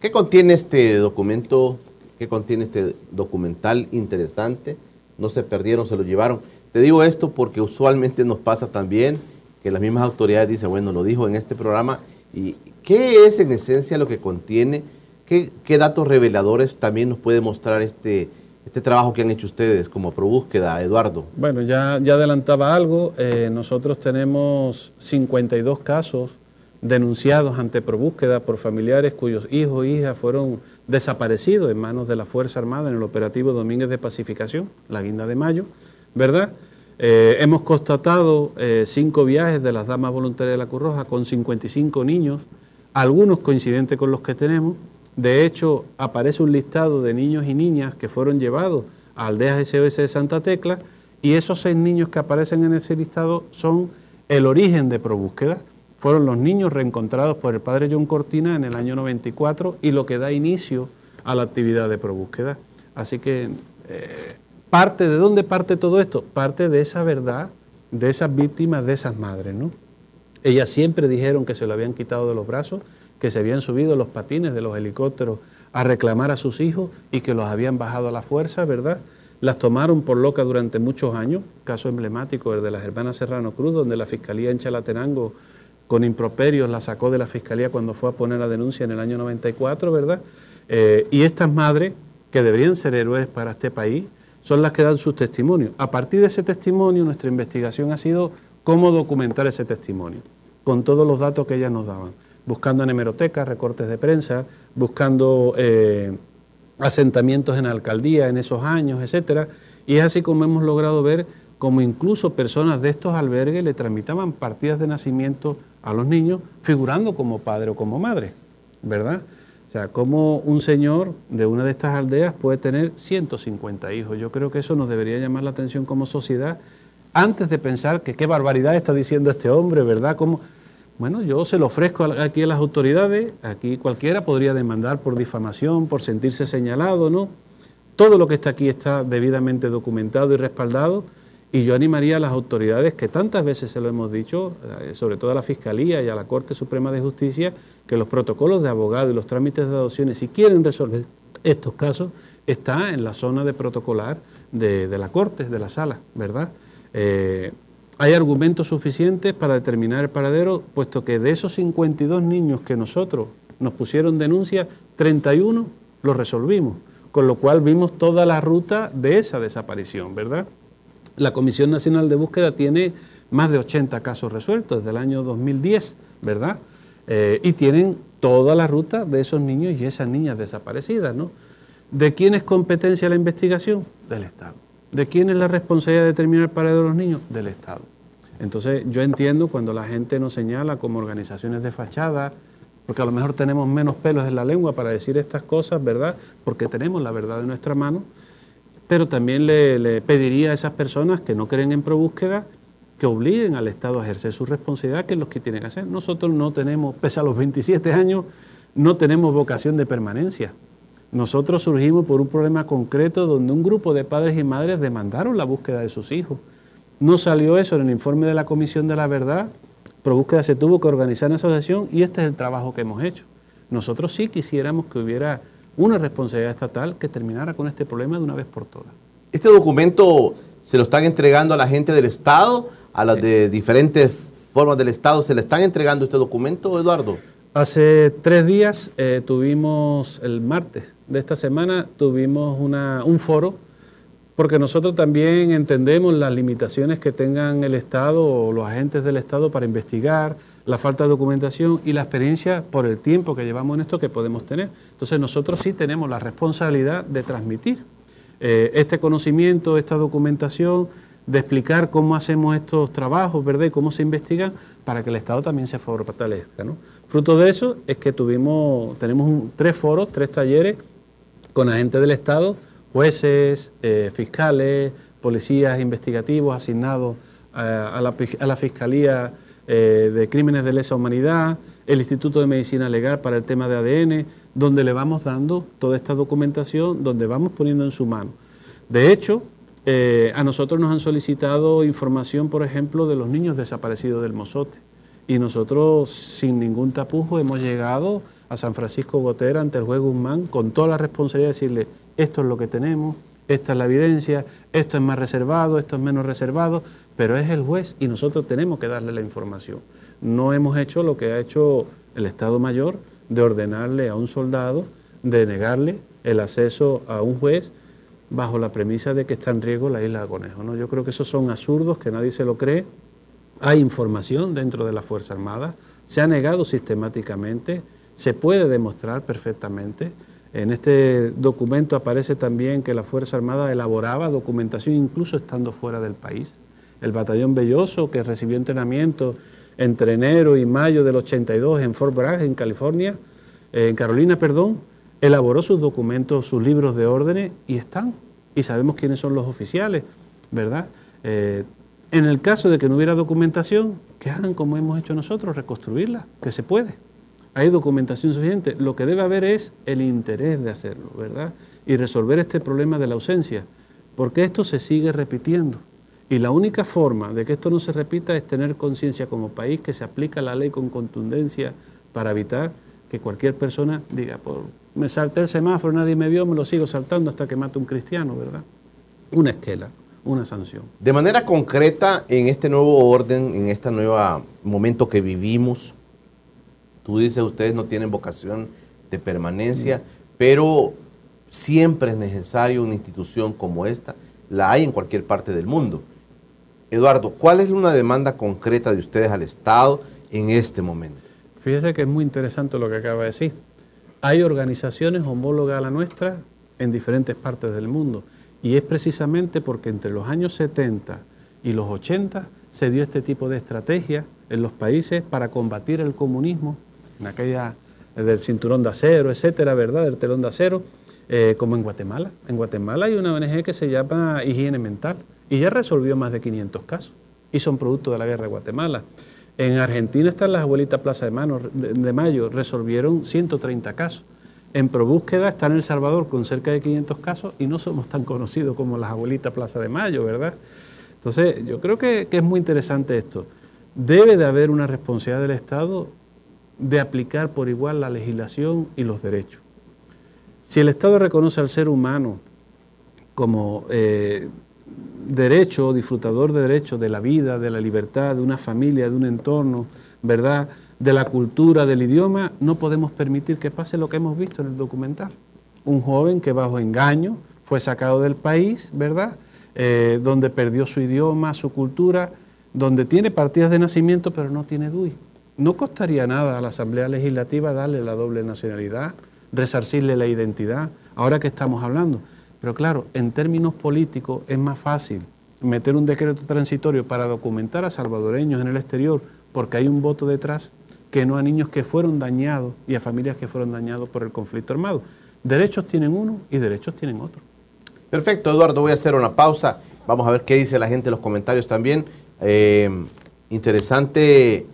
¿Qué contiene este documento? ¿Qué contiene este documental interesante? No se perdieron, se lo llevaron. Te digo esto porque usualmente nos pasa también que las mismas autoridades dicen, bueno, lo dijo en este programa, ¿y qué es en esencia lo que contiene? ¿Qué, datos reveladores también nos puede mostrar este, este trabajo que han hecho ustedes como ProBúsqueda, Eduardo? Bueno, ya, ya adelantaba algo, eh, nosotros tenemos 52 casos denunciados ante ProBúsqueda por familiares cuyos hijos e hijas fueron desaparecidos en manos de la Fuerza Armada en el operativo Domínguez de Pacificación, la Guinda de Mayo. ¿verdad? Eh, hemos constatado eh, cinco viajes de las damas voluntarias de la Cruz con 55 niños, algunos coincidentes con los que tenemos. De hecho, aparece un listado de niños y niñas que fueron llevados a aldeas SOS de Santa Tecla y esos seis niños que aparecen en ese listado son el origen de ProBúsqueda fueron los niños reencontrados por el padre John Cortina en el año 94 y lo que da inicio a la actividad de probúsqueda. Así que eh, parte, ¿de dónde parte todo esto? Parte de esa verdad, de esas víctimas, de esas madres, ¿no? Ellas siempre dijeron que se lo habían quitado de los brazos, que se habían subido los patines de los helicópteros a reclamar a sus hijos y que los habían bajado a la fuerza, ¿verdad? Las tomaron por loca durante muchos años, caso emblemático el de las hermanas Serrano Cruz, donde la Fiscalía en Chalatenango con improperios la sacó de la Fiscalía cuando fue a poner la denuncia en el año 94, ¿verdad? Eh, y estas madres, que deberían ser héroes para este país, son las que dan sus testimonios. A partir de ese testimonio, nuestra investigación ha sido cómo documentar ese testimonio, con todos los datos que ellas nos daban, buscando en hemerotecas, recortes de prensa, buscando eh, asentamientos en alcaldía en esos años, etcétera. Y es así como hemos logrado ver cómo incluso personas de estos albergues le tramitaban partidas de nacimiento a los niños, figurando como padre o como madre, ¿verdad? O sea, cómo un señor de una de estas aldeas puede tener 150 hijos. Yo creo que eso nos debería llamar la atención como sociedad antes de pensar que qué barbaridad está diciendo este hombre, ¿verdad? Como, bueno, yo se lo ofrezco aquí a las autoridades, aquí cualquiera podría demandar por difamación, por sentirse señalado, ¿no? Todo lo que está aquí está debidamente documentado y respaldado y yo animaría a las autoridades, que tantas veces se lo hemos dicho, eh, sobre todo a la Fiscalía y a la Corte Suprema de Justicia, que los protocolos de abogado y los trámites de adopciones, si quieren resolver estos casos, está en la zona de protocolar de, la Corte, de la Sala, ¿verdad? Eh, hay argumentos suficientes para determinar el paradero, puesto que de esos 52 niños que nosotros nos pusieron denuncia, 31 los resolvimos, con lo cual vimos toda la ruta de esa desaparición, ¿verdad? La Comisión Nacional de Búsqueda tiene más de 80 casos resueltos desde el año 2010, ¿verdad? Eh, y tienen toda la ruta de esos niños y esas niñas desaparecidas, ¿no? ¿De quién es competencia la investigación? Del Estado. ¿De quién es la responsabilidad de determinar el paradero de los niños? Del Estado. Entonces yo entiendo cuando la gente nos señala como organizaciones de fachada, porque a lo mejor tenemos menos pelos en la lengua para decir estas cosas, ¿verdad? Porque tenemos la verdad en nuestra mano, pero también le, pediría a esas personas que no creen en probúsqueda que obliguen al Estado a ejercer su responsabilidad, que es lo que tienen que hacer. Nosotros no tenemos, pese a los 27 años, no tenemos vocación de permanencia. Nosotros surgimos por un problema concreto donde un grupo de padres y madres demandaron la búsqueda de sus hijos. No salió eso en el informe de la Comisión de la Verdad, ProBúsqueda se tuvo que organizar en asociación y este es el trabajo que hemos hecho. Nosotros sí quisiéramos que hubiera una responsabilidad estatal que terminara con este problema de una vez por todas. ¿Este documento se lo están entregando a la gente del Estado, a las de diferentes formas del Estado? ¿Se le están entregando este documento, Eduardo? Hace tres días eh, tuvimos, el martes de esta semana, tuvimos una, un foro, porque nosotros también entendemos las limitaciones que tengan el Estado o los agentes del Estado para investigar, la falta de documentación y la experiencia por el tiempo que llevamos en esto que podemos tener. Entonces nosotros sí tenemos la responsabilidad de transmitir eh, este conocimiento, esta documentación, de explicar cómo hacemos estos trabajos, ¿verdad? Y cómo se investigan para que el Estado también se fortalezca, ¿no? Fruto de eso es que tuvimos, tenemos tres foros, tres talleres con agentes del Estado, jueces, eh, fiscales, policías investigativos asignados eh, a, la, a la Fiscalía eh, de Crímenes de Lesa Humanidad, el Instituto de Medicina Legal para el tema de ADN, donde le vamos dando toda esta documentación, donde vamos poniendo en su mano. De hecho, eh, a nosotros nos han solicitado información, por ejemplo, de los niños desaparecidos del Mozote. Y nosotros, sin ningún tapujo, hemos llegado a San Francisco Gotera ante el juez Guzmán con toda la responsabilidad de decirle, esto es lo que tenemos, esta es la evidencia, esto es más reservado, esto es menos reservado, pero es el juez y nosotros tenemos que darle la información. No hemos hecho lo que ha hecho el Estado Mayor de ordenarle a un soldado, de negarle el acceso a un juez bajo la premisa de que está en riesgo la isla de Conejo. ¿no? Yo creo que esos son absurdos, que nadie se lo cree. Hay información dentro de la Fuerza Armada, se ha negado sistemáticamente, se puede demostrar perfectamente. En este documento aparece también que la Fuerza Armada elaboraba documentación incluso estando fuera del país el batallón Belloso, que recibió entrenamiento entre enero y mayo del 82 en Fort Bragg, en California, eh, en Carolina, perdón, elaboró sus documentos, sus libros de órdenes y están. Y sabemos quiénes son los oficiales, ¿verdad? Eh, En el caso de que no hubiera documentación, que hagan como hemos hecho nosotros, reconstruirla, que se puede. Hay documentación suficiente. Lo que debe haber es el interés de hacerlo, ¿verdad? Y resolver este problema de la ausencia, porque esto se sigue repitiendo. Y la única forma de que esto no se repita es tener conciencia como país que se aplica la ley con contundencia para evitar que cualquier persona diga, por, me salté el semáforo, nadie me vio, me lo sigo saltando hasta que mate un cristiano, ¿verdad? Una esquela, una sanción. De manera concreta, en este nuevo orden, en este nuevo momento que vivimos, tú dices, ustedes no tienen vocación de permanencia, pero siempre es necesario una institución como esta, la hay en cualquier parte del mundo. Eduardo, ¿cuál es una demanda concreta de ustedes al Estado en este momento? Fíjese que es muy interesante lo que acaba de decir. Hay organizaciones homólogas a la nuestra en diferentes partes del mundo y es precisamente porque entre los años 70 y los 80 se dio este tipo de estrategia en los países para combatir el comunismo, en aquella del cinturón de acero, etcétera, ¿verdad? Del telón de acero, eh, como en Guatemala. En Guatemala hay una ONG que se llama Higiene Mental y ya resolvió más de 500 casos y son producto de la guerra de Guatemala. En Argentina están las abuelitas Plaza de, Mayo, resolvieron 130 casos. En ProBúsqueda está en El Salvador con cerca de 500 casos y no somos tan conocidos como las abuelitas Plaza de Mayo, ¿verdad? Entonces, yo creo que, que es muy interesante esto. Debe de haber una responsabilidad del Estado de aplicar por igual la legislación y los derechos. Si el Estado reconoce al ser humano como eh, derecho, disfrutador de derechos de la vida, de la libertad, de una familia, de un entorno, ¿verdad? De la cultura, del idioma, no podemos permitir que pase lo que hemos visto en el documental. Un joven que bajo engaño fue sacado del país, ¿verdad? Eh, donde perdió su idioma, su cultura, donde tiene partidas de nacimiento pero no tiene DUI. No costaría nada a la Asamblea Legislativa darle la doble nacionalidad, resarcirle la identidad, ahora que estamos hablando. Pero claro, en términos políticos es más fácil meter un decreto transitorio para documentar a salvadoreños en el exterior porque hay un voto detrás que no a niños que fueron dañados y a familias que fueron dañados por el conflicto armado. Derechos tienen uno y derechos tienen otro. Perfecto, Eduardo, voy a hacer una pausa. Vamos a ver qué dice la gente en los comentarios también. Eh, interesante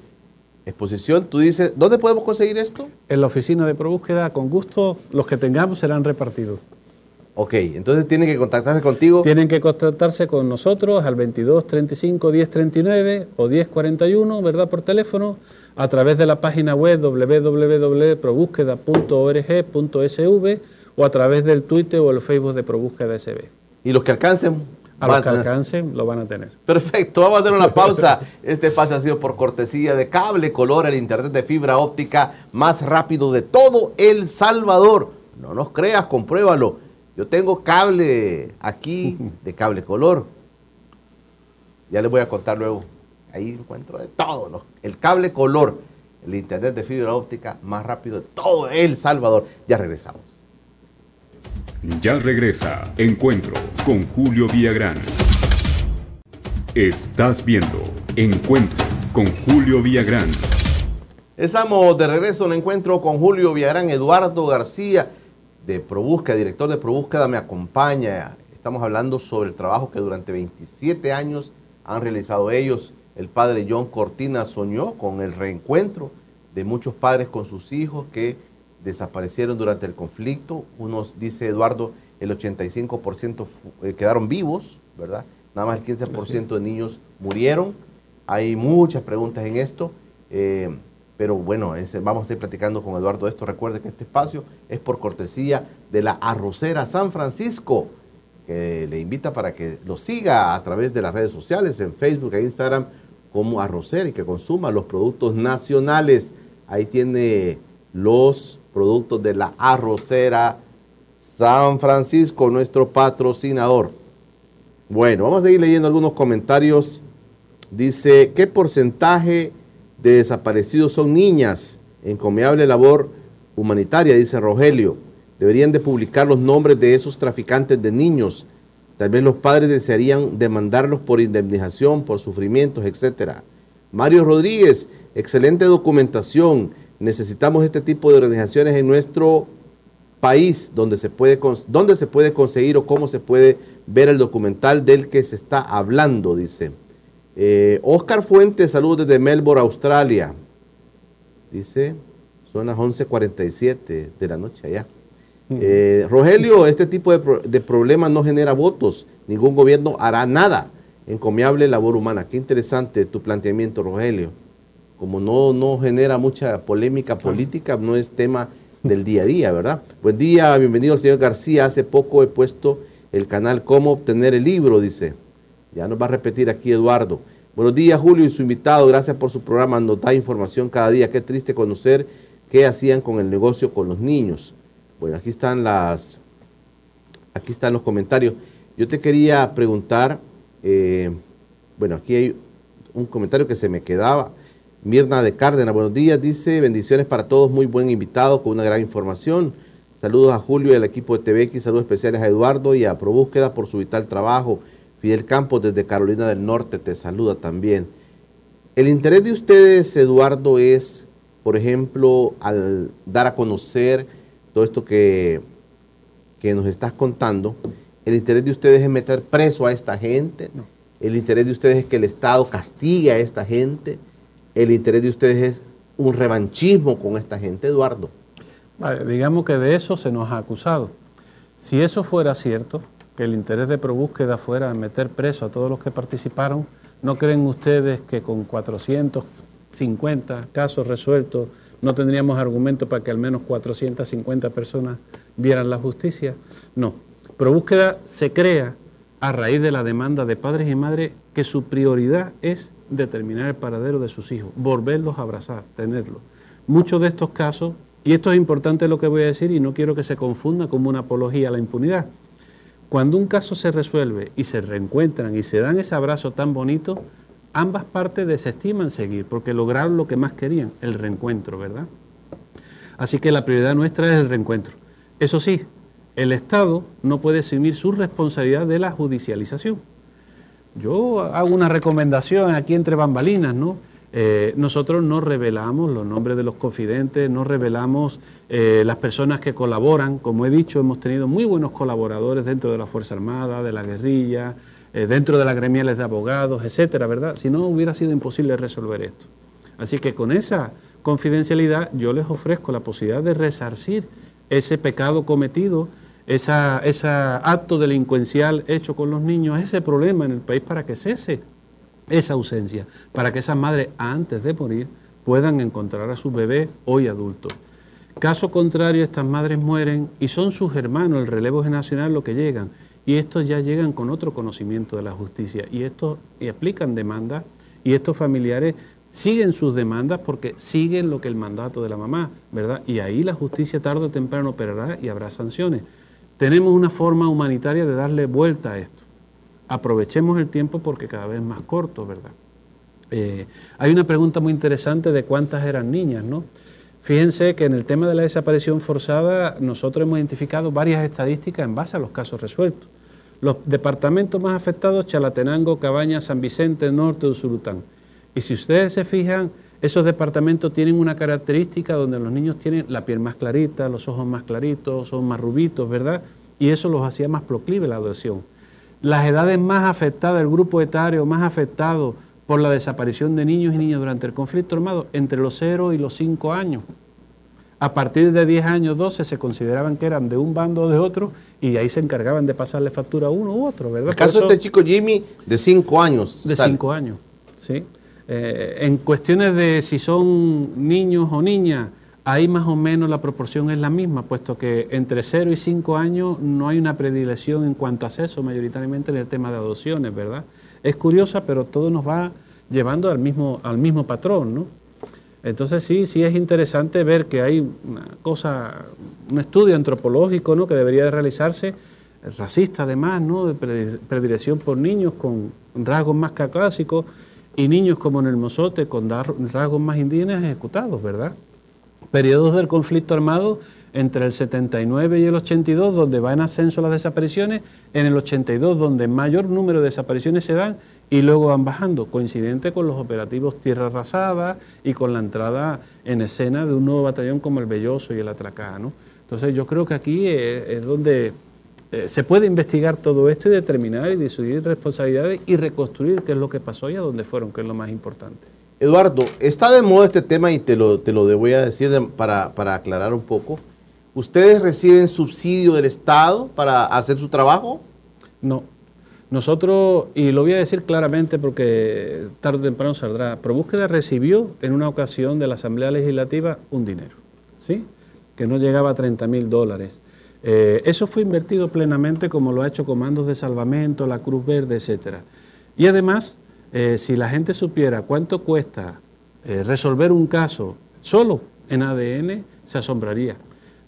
exposición. Tú dices, ¿dónde podemos conseguir esto? En la oficina de ProBúsqueda, con gusto, los que tengamos serán repartidos. Ok, entonces tienen que contactarse contigo. Tienen que contactarse con nosotros al 22 35 10 39 o 10 41, ¿verdad? Por teléfono, a través de la página web www.probúsqueda.org.sv o a través del Twitter o el Facebook de ProBúsqueda SB. ¿Y los que alcancen? A los que alcancen lo van a tener. Perfecto, vamos a hacer una pausa. Este espacio ha sido por cortesía de Cable Color, el internet de fibra óptica más rápido de todo El Salvador. No nos creas, compruébalo yo tengo cable aquí de cable color. Ya les voy a contar luego. Ahí encuentro de todo. El cable color, el internet de fibra óptica más rápido de todo El Salvador. Ya regresamos. Ya regresa Encuentro con Julio Villagrán. Estás viendo Encuentro con Julio Villagrán. Estamos de regreso en Encuentro con Julio Villagrán, Eduardo García de ProBúsqueda, director de ProBúsqueda, me acompaña. Estamos hablando sobre el trabajo que durante 27 años han realizado ellos. El padre John Cortina soñó con el reencuentro de muchos padres con sus hijos que desaparecieron durante el conflicto. Unos, dice Eduardo, el 85% eh, quedaron vivos, ¿verdad? Nada más el 15% de niños murieron. Hay muchas preguntas en esto. Eh, pero bueno, vamos a ir platicando con Eduardo esto. Recuerde que este espacio es por cortesía de la Arrocera San Francisco, que le invita para que lo siga a través de las redes sociales, en Facebook e Instagram, como Arrocera y que consuma los productos nacionales. Ahí tiene los productos de la Arrocera San Francisco, nuestro patrocinador. Bueno, vamos a seguir leyendo algunos comentarios. Dice, ¿qué porcentaje de desaparecidos son niñas. Encomiable labor humanitaria, dice Rogelio. Deberían de publicar los nombres de esos traficantes de niños. Tal vez los padres desearían demandarlos por indemnización, por sufrimientos, etc. Mario Rodríguez, excelente documentación. Necesitamos este tipo de organizaciones en nuestro país donde se puede, donde se puede conseguir o cómo se puede ver el documental del que se está hablando, dice. Eh, Oscar Fuentes, saludos desde Melbourne, Australia. Dice, son las 11.47 de la noche allá. Eh, Rogelio, este tipo de, pro- de problemas no genera votos. Ningún gobierno hará nada. Encomiable labor humana. Qué interesante tu planteamiento, Rogelio. Como no, no genera mucha polémica política, no es tema del día a día, ¿verdad? Buen día, bienvenido al señor García. Hace poco he puesto el canal Cómo obtener el libro, dice. Ya nos va a repetir aquí Eduardo. Buenos días, Julio y su invitado. Gracias por su programa. Nos da información cada día. Qué triste conocer qué hacían con el negocio con los niños. Bueno, aquí están las, aquí están los comentarios. Yo te quería preguntar, eh, bueno, aquí hay un comentario que se me quedaba. Mirna de Cárdenas, buenos días, dice, bendiciones para todos, muy buen invitado con una gran información. Saludos a Julio y al equipo de TVX, saludos especiales a Eduardo y a ProBúsqueda por su vital trabajo. Fidel Campos desde Carolina del Norte te saluda también. El interés de ustedes, Eduardo, es, por ejemplo, al dar a conocer todo esto que, que nos estás contando, el interés de ustedes es meter preso a esta gente, el interés de ustedes es que el Estado castigue a esta gente, el interés de ustedes es un revanchismo con esta gente, Eduardo. Vale, digamos que de eso se nos ha acusado. Si eso fuera cierto, que el interés de ProBúsqueda fuera meter preso a todos los que participaron, ¿no creen ustedes que con 450 casos resueltos no tendríamos argumento para que al menos 450 personas vieran la justicia? No. ProBúsqueda se crea a raíz de la demanda de padres y madres que su prioridad es determinar el paradero de sus hijos, volverlos a abrazar, tenerlos. Muchos de estos casos, y esto es importante lo que voy a decir y no quiero que se confunda como una apología a la impunidad, cuando un caso se resuelve y se reencuentran y se dan ese abrazo tan bonito, ambas partes desestiman seguir porque lograron lo que más querían, el reencuentro, ¿verdad? Así que la prioridad nuestra es el reencuentro. Eso sí, el Estado no puede asumir su responsabilidad de la judicialización. Yo hago una recomendación aquí entre bambalinas, ¿no? Eh, nosotros no revelamos los nombres de los confidentes, no revelamos eh, las personas que colaboran. Como he dicho, hemos tenido muy buenos colaboradores dentro de la Fuerza Armada, de la guerrilla, eh, dentro de las gremiales de abogados, etcétera, ¿verdad? Si no, hubiera sido imposible resolver esto. Así que con esa confidencialidad yo les ofrezco la posibilidad de resarcir ese pecado cometido, ese acto delincuencial hecho con los niños, ese problema en el país para que cese esa ausencia, para que esas madres antes de morir puedan encontrar a su bebé hoy adulto. Caso contrario, estas madres mueren y son sus hermanos, el relevo generacional, lo que llegan. Y estos ya llegan con otro conocimiento de la justicia y estos aplican demandas y estos familiares siguen sus demandas porque siguen lo que el mandato de la mamá, ¿verdad? Y ahí la justicia tarde o temprano operará y habrá sanciones. Tenemos una forma humanitaria de darle vuelta a esto. Aprovechemos el tiempo porque cada vez es más corto, ¿verdad? Eh, hay una pregunta muy interesante de cuántas eran niñas, ¿no? Fíjense que en el tema de la desaparición forzada nosotros hemos identificado varias estadísticas en base a los casos resueltos. Los departamentos más afectados, Chalatenango, Cabañas, San Vicente, Norte, Usurután. Y si ustedes se fijan, esos departamentos tienen una característica donde los niños tienen la piel más clarita, los ojos más claritos, son más rubitos, ¿verdad? Y eso los hacía más proclive a la adopción. Las edades más afectadas, el grupo etario más afectado por la desaparición de niños y niñas durante el conflicto armado, entre los 0 y los 5 años. A partir de 10 años, 12, se consideraban que eran de un bando o de otro y ahí se encargaban de pasarle factura a uno u otro, ¿verdad? El caso de este chico Jimmy, de 5 años. de sale. cinco años, ¿sí? Eh, en cuestiones de si son niños o niñas, ahí más o menos la proporción es la misma, puesto que entre 0 y 5 años no hay una predilección en cuanto a sexo, mayoritariamente en el tema de adopciones, ¿verdad? Es curiosa, pero todo nos va llevando al mismo, al mismo patrón, ¿no? Entonces sí, sí es interesante ver que hay una cosa, un estudio antropológico, ¿no? Que debería de realizarse, racista además, ¿no? De predi- predilección por niños con rasgos más caucásicos y niños como en el Mozote con rasgos más indígenas ejecutados, ¿verdad? Periodos del conflicto armado entre el 79 y el 82, donde va en ascenso las desapariciones, en el 82, donde mayor número de desapariciones se dan y luego van bajando, coincidente con los operativos Tierra Arrasada y con la entrada en escena de un nuevo batallón como el Belloso y el Atracá. ¿no? Entonces yo creo que aquí es, es donde eh, se puede investigar todo esto y determinar y decidir responsabilidades y reconstruir qué es lo que pasó y a dónde fueron, que es lo más importante. Eduardo, está de moda este tema y te lo, te lo voy a decir para, para aclarar un poco. ¿Ustedes reciben subsidio del Estado para hacer su trabajo? No. Nosotros, y lo voy a decir claramente porque tarde o temprano saldrá, ProBúsqueda recibió en una ocasión de la Asamblea Legislativa un dinero, ¿sí? Que no llegaba a 30 mil dólares. Eh, eso fue invertido plenamente como lo ha hecho Comandos de Salvamento, la Cruz Verde, etcétera. Y además, eh, si la gente supiera cuánto cuesta eh, resolver un caso solo en ADN, se asombraría.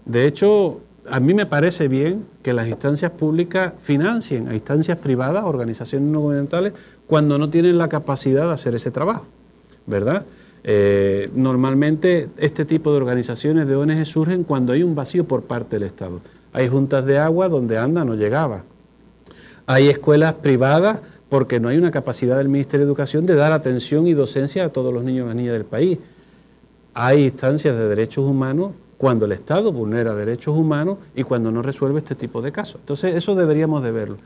De hecho, a mí me parece bien que las instancias públicas financien a instancias privadas, organizaciones no gubernamentales, cuando no tienen la capacidad de hacer ese trabajo, ¿verdad? Eh, normalmente este tipo de organizaciones de ONG surgen cuando hay un vacío por parte del Estado. Hay juntas de agua donde anda no llegaba. Hay escuelas privadas porque no hay una capacidad del Ministerio de Educación de dar atención y docencia a todos los niños y niñas del país. Hay instancias de derechos humanos cuando el Estado vulnera derechos humanos y cuando no resuelve este tipo de casos. Entonces, eso deberíamos de verlo.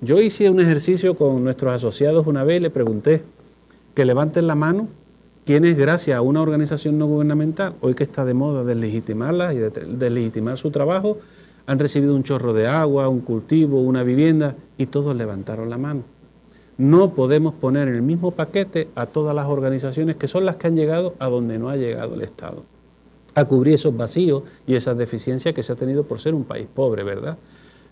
Yo hice un ejercicio con nuestros asociados una vez y le pregunté que levanten la mano quienes, gracias a una organización no gubernamental, hoy que está de moda deslegitimarla y deslegitimar su trabajo, han recibido un chorro de agua, un cultivo, una vivienda, y todos levantaron la mano. No podemos poner en el mismo paquete a todas las organizaciones que son las que han llegado a donde no ha llegado el Estado a cubrir esos vacíos y esas deficiencias que se ha tenido por ser un país pobre, ¿verdad?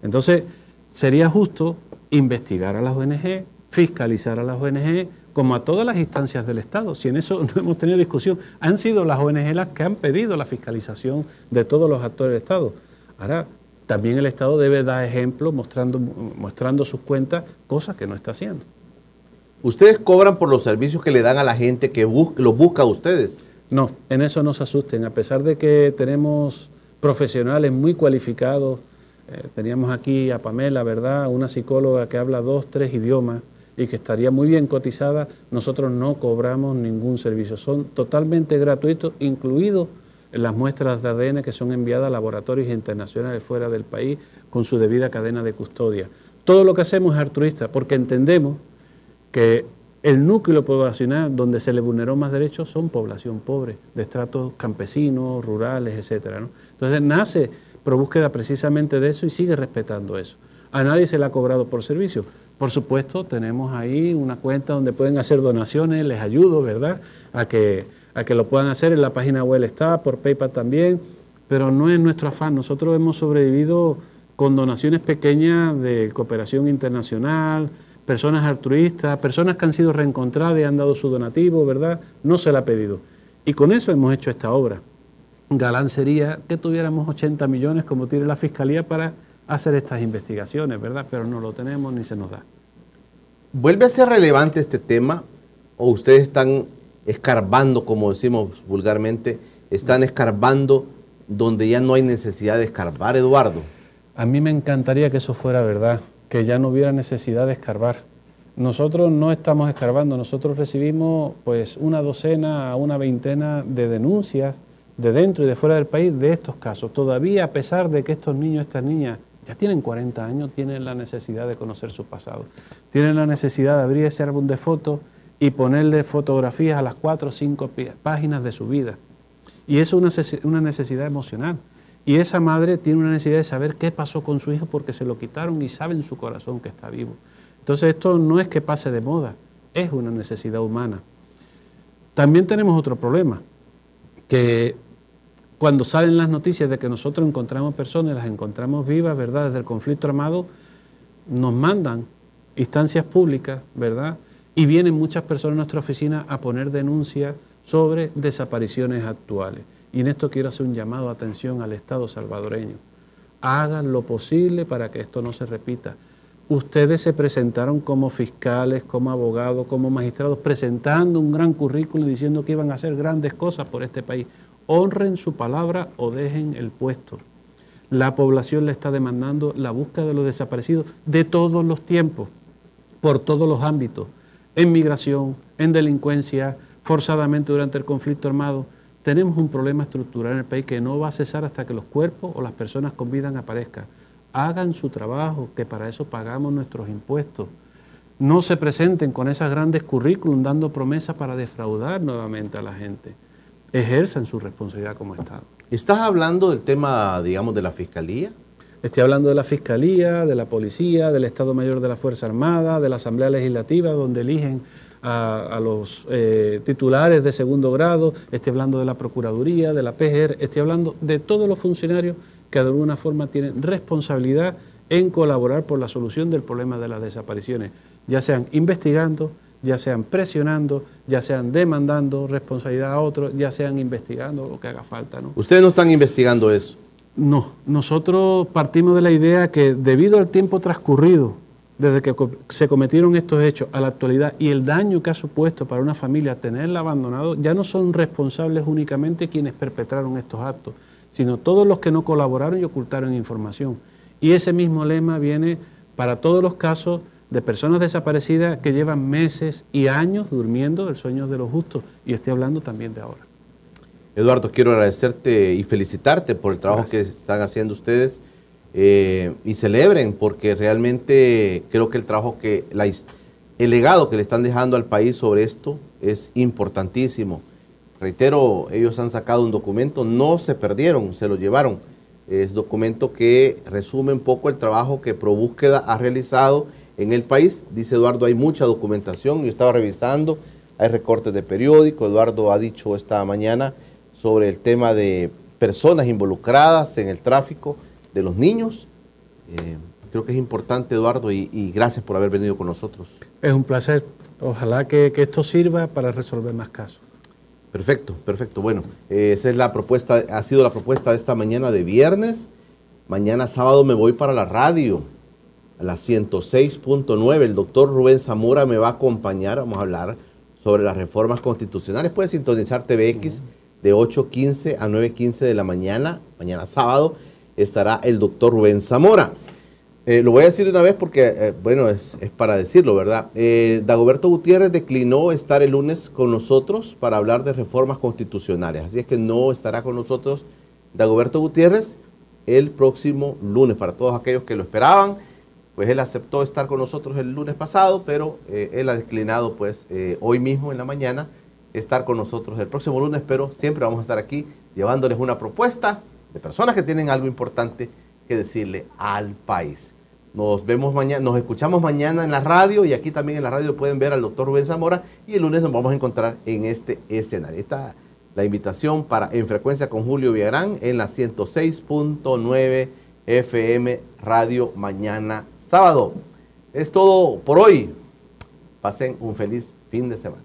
Entonces, sería justo investigar a las ONG, fiscalizar a las ONG, como a todas las instancias del Estado. Si en eso no hemos tenido discusión, han sido las ONG las que han pedido la fiscalización de todos los actores del Estado. Ahora, también el Estado debe dar ejemplo mostrando, mostrando sus cuentas, cosas que no está haciendo. ¿Ustedes cobran por los servicios que le dan a la gente que los busca a ustedes? No, en eso no se asusten. A pesar de que tenemos profesionales muy cualificados, eh, teníamos aquí a Pamela, ¿verdad? Una psicóloga que habla dos, tres idiomas y que estaría muy bien cotizada, nosotros no cobramos ningún servicio. Son totalmente gratuitos, incluidos las muestras de ADN que son enviadas a laboratorios internacionales fuera del país con su debida cadena de custodia. Todo lo que hacemos es altruista porque entendemos que el núcleo poblacional donde se le vulneró más derechos son población pobre, de estratos campesinos, rurales, etc. Entonces nace pro búsqueda precisamente de eso y sigue respetando eso. A nadie se le ha cobrado por servicio. Por supuesto, tenemos ahí una cuenta donde pueden hacer donaciones, les ayudo, ¿verdad? A que, a que lo puedan hacer, en la página web está, por PayPal también, pero no es nuestro afán. Nosotros hemos sobrevivido con donaciones pequeñas de cooperación internacional, personas altruistas, personas que han sido reencontradas y han dado su donativo, ¿verdad? No se la ha pedido. Y con eso hemos hecho esta obra. Galán sería que tuviéramos 80 millones como tiene la Fiscalía para hacer estas investigaciones, ¿verdad? Pero no lo tenemos ni se nos da. ¿Vuelve a ser relevante este tema o ustedes están escarbando, como decimos vulgarmente, están escarbando donde ya no hay necesidad de escarbar, Eduardo? A mí me encantaría que eso fuera verdad, que ya no hubiera necesidad de escarbar. Nosotros no estamos escarbando, nosotros recibimos pues una docena a una veintena de denuncias de dentro y de fuera del país de estos casos. Todavía a pesar de que estos niños, estas niñas ya tienen 40 años, tienen la necesidad de conocer su pasado. Tienen la necesidad de abrir ese álbum de fotos y ponerle fotografías a las cuatro o cinco páginas de su vida. Y eso es una necesidad emocional. Y esa madre tiene una necesidad de saber qué pasó con su hijo porque se lo quitaron y sabe en su corazón que está vivo. Entonces esto no es que pase de moda, es una necesidad humana. También tenemos otro problema, que cuando salen las noticias de que nosotros encontramos personas, las encontramos vivas, ¿verdad? Desde el conflicto armado, nos mandan instancias públicas, ¿verdad? Y vienen muchas personas a nuestra oficina a poner denuncias sobre desapariciones actuales. Y en esto quiero hacer un llamado de atención al Estado salvadoreño. Hagan lo posible para que esto no se repita. Ustedes se presentaron como fiscales, como abogados, como magistrados, presentando un gran currículum diciendo que iban a hacer grandes cosas por este país. Honren su palabra o dejen el puesto. La población le está demandando la búsqueda de los desaparecidos de todos los tiempos, por todos los ámbitos, en migración, en delincuencia, forzadamente durante el conflicto armado tenemos un problema estructural en el país que no va a cesar hasta que los cuerpos o las personas con vida aparezcan. hagan su trabajo, que para eso pagamos nuestros impuestos. No se presenten con esas grandes currículum dando promesas para defraudar nuevamente a la gente. Ejerzan su responsabilidad como Estado. ¿Estás hablando del tema, digamos, de la Fiscalía? Estoy hablando de la Fiscalía, de la Policía, del Estado Mayor de la Fuerza Armada, de la Asamblea Legislativa, donde eligen a, los eh, titulares de segundo grado, estoy hablando de la Procuraduría, de la PGR, estoy hablando de todos los funcionarios que de alguna forma tienen responsabilidad en colaborar por la solución del problema de las desapariciones, ya sean investigando, ya sean presionando, ya sean demandando responsabilidad a otros, ya sean investigando lo que haga falta. ¿no? ¿Ustedes no están investigando eso? No, nosotros partimos de la idea que debido al tiempo transcurrido desde que se cometieron estos hechos a la actualidad y el daño que ha supuesto para una familia tenerla abandonado, ya no son responsables únicamente quienes perpetraron estos actos, sino todos los que no colaboraron y ocultaron información. Y ese mismo lema viene para todos los casos de personas desaparecidas que llevan meses y años durmiendo del sueño de los justos. Y estoy hablando también de ahora. Eduardo, quiero agradecerte y felicitarte por el trabajo que están haciendo ustedes eh, y celebren porque realmente creo que el trabajo que, el legado que le están dejando al país sobre esto es importantísimo. Reitero, ellos han sacado un documento, no se perdieron, se lo llevaron. Es documento que resume un poco el trabajo que ProBúsqueda ha realizado en el país. Dice Eduardo, hay mucha documentación, yo estaba revisando, hay recortes de periódico, Eduardo ha dicho esta mañana sobre el tema de personas involucradas en el tráfico de los niños. Eh, creo que es importante, Eduardo, y, gracias por haber venido con nosotros. Es un placer. Ojalá que, esto sirva para resolver más casos. Perfecto, perfecto. Bueno, eh, esa es la propuesta, ha sido la propuesta de esta mañana de viernes. Mañana sábado me voy para la radio, a la 106.9. El doctor Rubén Zamora me va a acompañar. Vamos a hablar sobre las reformas constitucionales. Puedes sintonizar TVX de 8.15 a 9.15 de la mañana, mañana sábado estará el doctor Rubén Zamora. Eh, lo voy a decir una vez porque, eh, bueno, es, para decirlo, ¿verdad? Eh, Dagoberto Gutiérrez declinó estar el lunes con nosotros para hablar de reformas constitucionales. Así es que no estará con nosotros Dagoberto Gutiérrez el próximo lunes. Para todos aquellos que lo esperaban, pues él aceptó estar con nosotros el lunes pasado, pero él ha declinado, pues, hoy mismo en la mañana estar con nosotros el próximo lunes, pero siempre vamos a estar aquí llevándoles una propuesta de personas que tienen algo importante que decirle al país. Nos vemos mañana, nos escuchamos mañana en la radio y aquí también en la radio pueden ver al doctor Rubén Zamora y el lunes nos vamos a encontrar en este escenario. Esta la invitación para En Frecuencia con Julio Villagrán en la 106.9 FM Radio mañana sábado. Es todo por hoy. Pasen un feliz fin de semana.